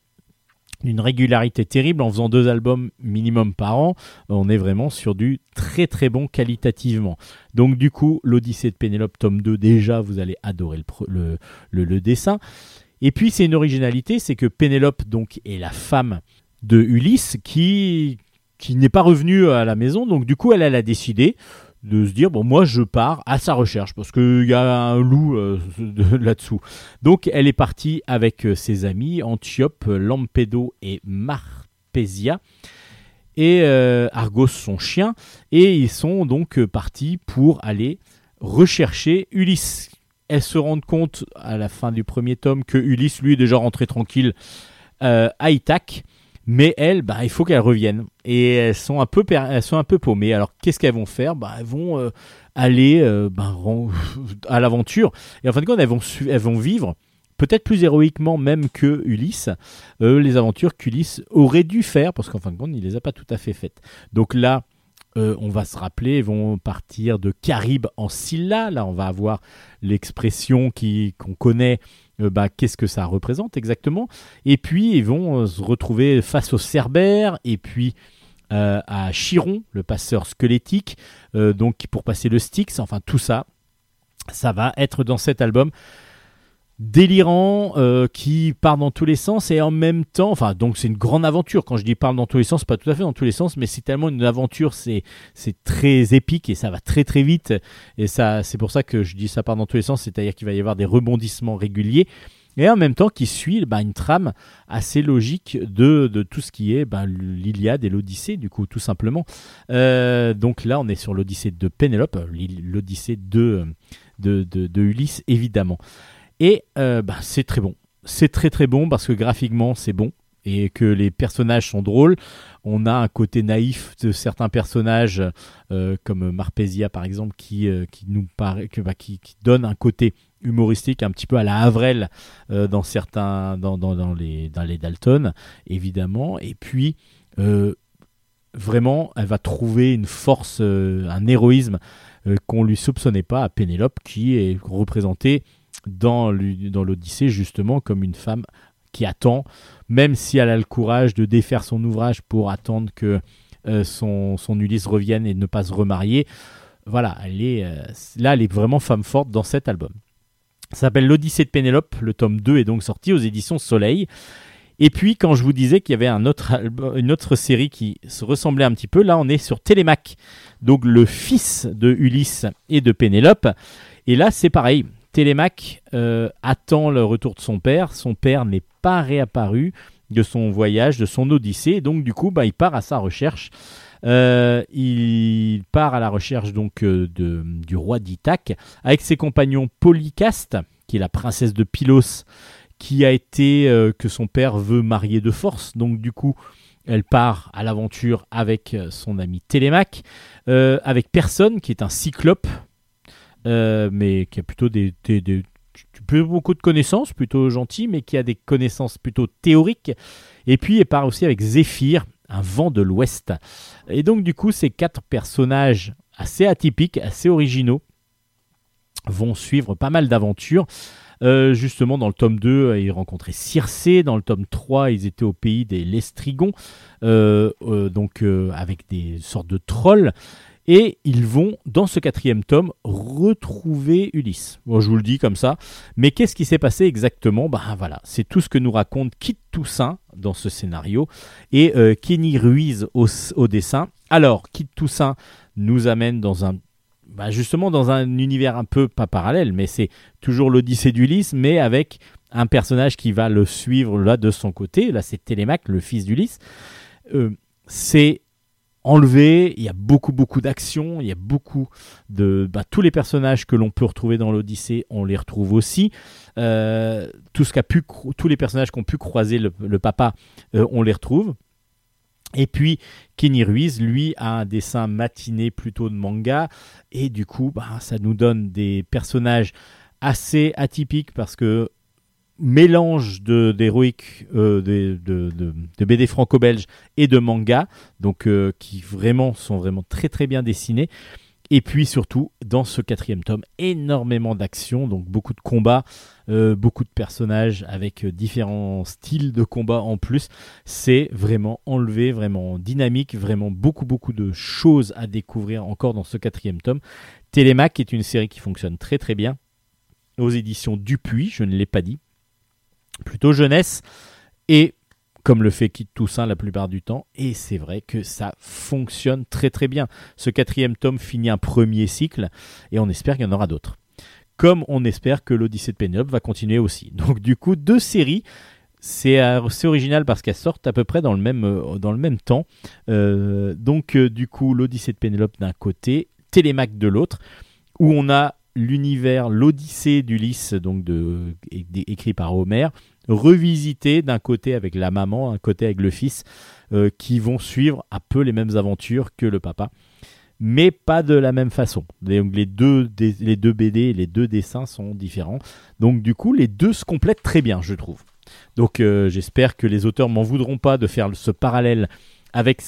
une régularité terrible en faisant deux albums minimum par an. On est vraiment sur du très très bon qualitativement. Donc du coup, l'Odyssée de Pénélope tome 2, déjà vous allez adorer le, dessin. Et puis c'est une originalité, c'est que Pénélope donc est la femme de Ulysse qui qui n'est pas revenue à la maison. Donc du coup, elle, elle a décidé de se dire bon moi je pars à sa recherche parce qu'il y a un loup euh, de- là-dessous. Donc elle est partie avec euh, ses amis Antiope, Lampedo et Marpesia et euh, Argos son chien et ils sont donc partis pour aller rechercher Ulysse. Elles se rendent compte à la fin du premier tome que Ulysse lui est déjà rentré tranquille à Ithaque. Mais elles, bah, il faut qu'elles reviennent. Et elles sont un peu, elles sont un peu paumées. Alors, qu'est-ce qu'elles vont faire? Bah, Elles vont euh, aller euh, bah, à l'aventure. Et en fin de compte, elles vont, elles vont vivre, peut-être plus héroïquement même que Ulysse, euh, les aventures qu'Ulysse aurait dû faire, parce qu'en fin de compte, il les a pas tout à fait faites. Donc là, on va se rappeler, ils vont partir de Caribe en Scylla. Là, on va avoir l'expression qu'on connaît. Euh, bah, Qu'est-ce que ça représente exactement? Et puis, ils vont euh, se retrouver face au Cerbère et puis euh, à Chiron, le passeur squelettique, donc pour passer le Styx. Enfin, tout ça, ça va être dans cet album délirant euh, qui part dans tous les sens et en même temps enfin donc c'est une grande aventure. Quand je dis part dans tous les sens pas tout à fait dans tous les sens mais c'est tellement une aventure c'est c'est très épique et ça va très très vite. Et ça c'est pour ça que je dis ça part dans tous les sens c'est-à-dire qu'il va y avoir des rebondissements réguliers et en même temps qui suit bah, une trame assez logique de, de tout ce qui est bah, l'Iliade et l'Odyssée du coup tout simplement. Euh, donc là on est sur l'Odyssée de Pénélope l'Odyssée de, de, de, de Ulysse évidemment et euh, bah, c'est très bon. C'est très très bon parce que graphiquement c'est bon et que les personnages sont drôles. On a un côté naïf de certains personnages euh, comme Marpesia par exemple qui, euh, qui nous bah, qui, donne un côté humoristique un petit peu à la Avrel dans certains dans, dans, les dans les Dalton évidemment et puis vraiment elle va trouver une force un héroïsme qu'on lui soupçonnait pas à Pénélope qui est représentée dans l'Odyssée justement comme une femme qui attend, même si elle a le courage de défaire son ouvrage pour attendre que euh, son, Ulysse revienne et ne pas se remarier. Voilà, elle est, euh, là, elle est vraiment femme forte dans cet album. Ça s'appelle L'Odyssée de Pénélope. Le tome 2 est donc sorti aux éditions Soleil. Et puis, quand je vous disais qu'il y avait un autre une autre série qui se ressemblait un petit peu, là, on est sur Télémaque. Donc, le fils de Ulysse et de Pénélope. Et là, c'est pareil. Télémaque euh, attend le retour de son père. Son père n'est pas réapparu de son voyage, de son odyssée. Donc, du coup, bah, il part à sa recherche. Euh, il part à la recherche donc euh, du roi d'Ithaque avec ses compagnons Polycaste, qui est la princesse de Pylos, qui a été que son père veut marier de force. Donc du coup, elle part à l'aventure avec son ami Télémaque, avec Personne, qui est un cyclope. Euh, mais qui a plutôt beaucoup de connaissances, plutôt gentil, mais qui a des connaissances plutôt théoriques. Et puis il part aussi avec Zéphyr, un vent de l'Ouest. Et donc du coup, ces quatre personnages assez atypiques, assez originaux, vont suivre pas mal d'aventures. Euh, justement, dans le tome 2, euh, ils rencontraient Circé. Dans le tome 3, ils étaient au pays des Lestrigons, euh, donc avec des sortes de trolls. Et ils vont, dans ce quatrième tome, retrouver Ulysse. Bon, je vous le dis comme ça. Mais qu'est-ce qui s'est passé exactement? Ben voilà, c'est tout ce que nous raconte Kit Toussaint dans ce scénario et euh, Kenny Ruiz au, dessin. Alors, Kit Toussaint nous amène dans un bah, justement dans un univers un peu pas parallèle, mais c'est toujours l'Odyssée d'Ulysse, mais avec un personnage qui va le suivre là de son côté. Là, c'est Télémaque, le fils d'Ulysse. Euh, c'est enlevé, il y a beaucoup beaucoup d'actions, il y a beaucoup de bah, tous les personnages que l'on peut retrouver dans l'Odyssée, on les retrouve aussi. Euh, tous les personnages qu'ont pu croiser le, le papa, euh, on les retrouve. Et puis Kenny Ruiz, lui, a un dessin matiné plutôt de manga, et du coup, bah, ça nous donne des personnages assez atypiques parce que mélange de d'héroïque euh, de, de, BD franco-belge et de manga, donc euh, qui vraiment sont vraiment très très bien dessinés. Et puis surtout, dans ce quatrième tome, énormément d'action, donc beaucoup de combats, euh, beaucoup de personnages avec différents styles de combat en plus. C'est vraiment enlevé, vraiment dynamique, vraiment beaucoup beaucoup de choses à découvrir encore dans ce quatrième tome. Télémac est une série qui fonctionne très très bien aux éditions Dupuis, je ne l'ai pas dit, plutôt jeunesse et comme le fait Kit Toussaint la plupart du temps, et c'est vrai que ça fonctionne très très bien. Ce quatrième tome finit un premier cycle, et on espère qu'il y en aura d'autres. Comme on espère que l'Odyssée de Pénélope va continuer aussi. Donc du coup, deux séries, c'est assez original parce qu'elles sortent à peu près dans le même, euh, dans le même temps. Euh, donc euh, du coup, l'Odyssée de Pénélope d'un côté, Télémaque de l'autre, où on a l'univers, l'Odyssée d'Ulysse, donc de, écrit par Homère, revisité d'un côté avec la maman, un côté avec le fils, euh, qui vont suivre un peu les mêmes aventures que le papa, mais pas de la même façon. Donc les deux, les deux BD les deux dessins sont différents. Donc du coup, les deux se complètent très bien, je trouve. Donc euh, j'espère que les auteurs m'en voudront pas de faire ce parallèle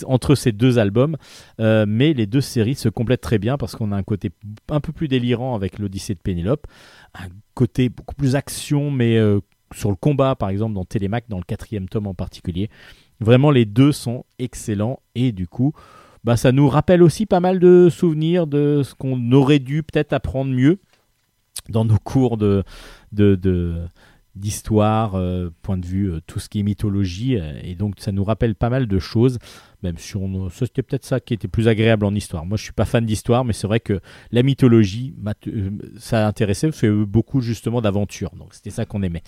entre ces deux albums, euh, mais les deux séries se complètent très bien parce qu'on a un côté un peu plus délirant avec l'Odyssée de Pénélope, un côté beaucoup plus action, mais euh, sur le combat, par exemple, dans Télémac, dans le quatrième tome en particulier. Vraiment, les deux sont excellents et du coup, bah, ça nous rappelle aussi pas mal de souvenirs de ce qu'on aurait dû peut-être apprendre mieux dans nos cours de- d'histoire, euh, point de vue, euh, tout ce qui est mythologie, euh, et donc ça nous rappelle pas mal de choses, même si on, c'était peut-être ça qui était plus agréable en histoire. Moi, je suis pas fan d'histoire, mais c'est vrai que la mythologie, ça intéressait, parce qu'il y a eu beaucoup justement d'aventures, donc c'était ça qu'on aimait.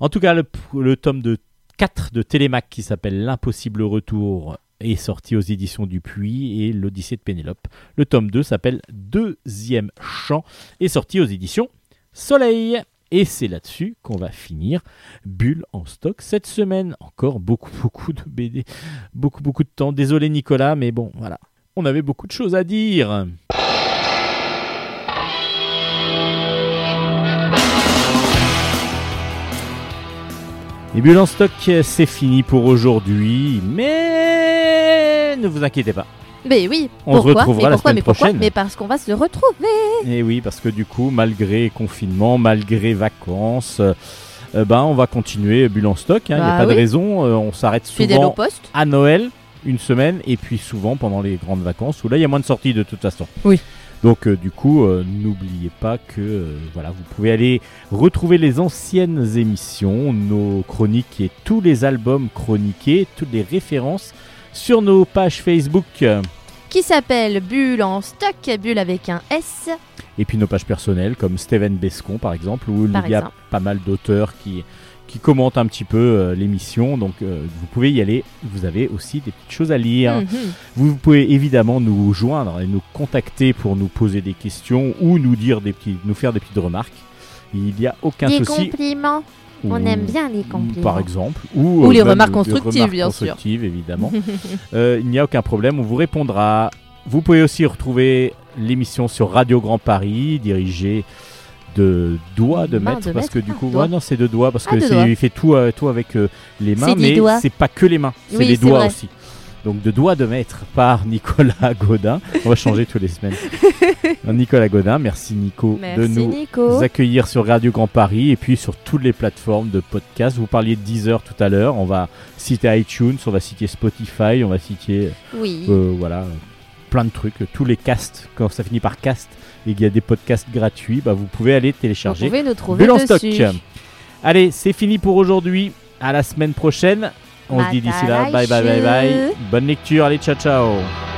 En tout cas, le, le tome de 4 de Télémac qui s'appelle L'impossible retour est sorti aux éditions du Puy et l'Odyssée de Pénélope. Le tome 2 s'appelle Deuxième Chant et sorti aux éditions Soleil. Et c'est là-dessus qu'on va finir Bulle en stock cette semaine. Encore beaucoup, beaucoup de BD, beaucoup, beaucoup de temps. Désolé Nicolas, mais bon, voilà. On avait beaucoup de choses à dire. Et Bulle en stock, c'est fini pour aujourd'hui. Mais ne vous inquiétez pas. Mais oui, On se pourquoi? retrouvera mais la pourquoi? semaine mais pourquoi? prochaine. Mais parce qu'on va se retrouver. Et oui, parce que du coup, malgré confinement, malgré vacances, euh, ben, on va continuer Bulle en stock. Il n'y a Bah pas de raison. euh, on s'arrête souvent poste. à Noël, une semaine, et puis souvent pendant les grandes vacances, où là, il y a moins de sorties de toute façon. Oui. Donc, euh, du coup, euh, n'oubliez pas que euh, voilà, vous pouvez aller retrouver les anciennes émissions, nos chroniques et tous les albums chroniqués, toutes les références sur nos pages Facebook. Qui s'appelle Bulle en stock, Bulle avec un S. et puis nos pages personnelles comme Steven Bescon par exemple où Par il y a exemple. pas mal d'auteurs qui, qui commentent un petit peu euh, l'émission donc euh, vous pouvez y aller vous avez aussi des petites choses à lire Mhm. vous pouvez évidemment nous joindre et nous contacter pour nous poser des questions ou nous dire des petits nous faire des petites remarques il n'y a aucun Des souci compliments. On Ou- aime bien les compliments. par exemple ou, Ou euh, les remarques constructives, remarques bien sûr. constructives, évidemment Euh, il n'y a aucun problème on vous répondra Vous pouvez aussi retrouver l'émission sur Radio Grand Paris, dirigée de doigts de maître, parce que du ah, coup, ouais, non, c'est de doigts, parce Ah, que il fait tout, euh, tout avec euh, les mains, mais doigts. c'est pas que les mains, c'est Oui, les doigts vrai. aussi. Donc de doigts de maître par Nicolas Godin. On va changer tous les semaines. Nicolas Godin, merci Nico Merci de nous Nico. accueillir sur Radio Grand Paris et puis sur toutes les plateformes de podcast. Vous parliez de Deezer tout à l'heure. On va citer iTunes, on va citer Spotify, on va citer Oui. euh, voilà plein de trucs. Tous les casts, quand ça finit par cast et qu'il y a des podcasts gratuits, bah, vous pouvez aller Vous télécharger. pouvez nous trouver dessus. stock. Allez, c'est fini pour aujourd'hui. À la semaine prochaine. On se dit d'ici là, bye bye bye bye. Bonne lecture, allez, ciao ciao.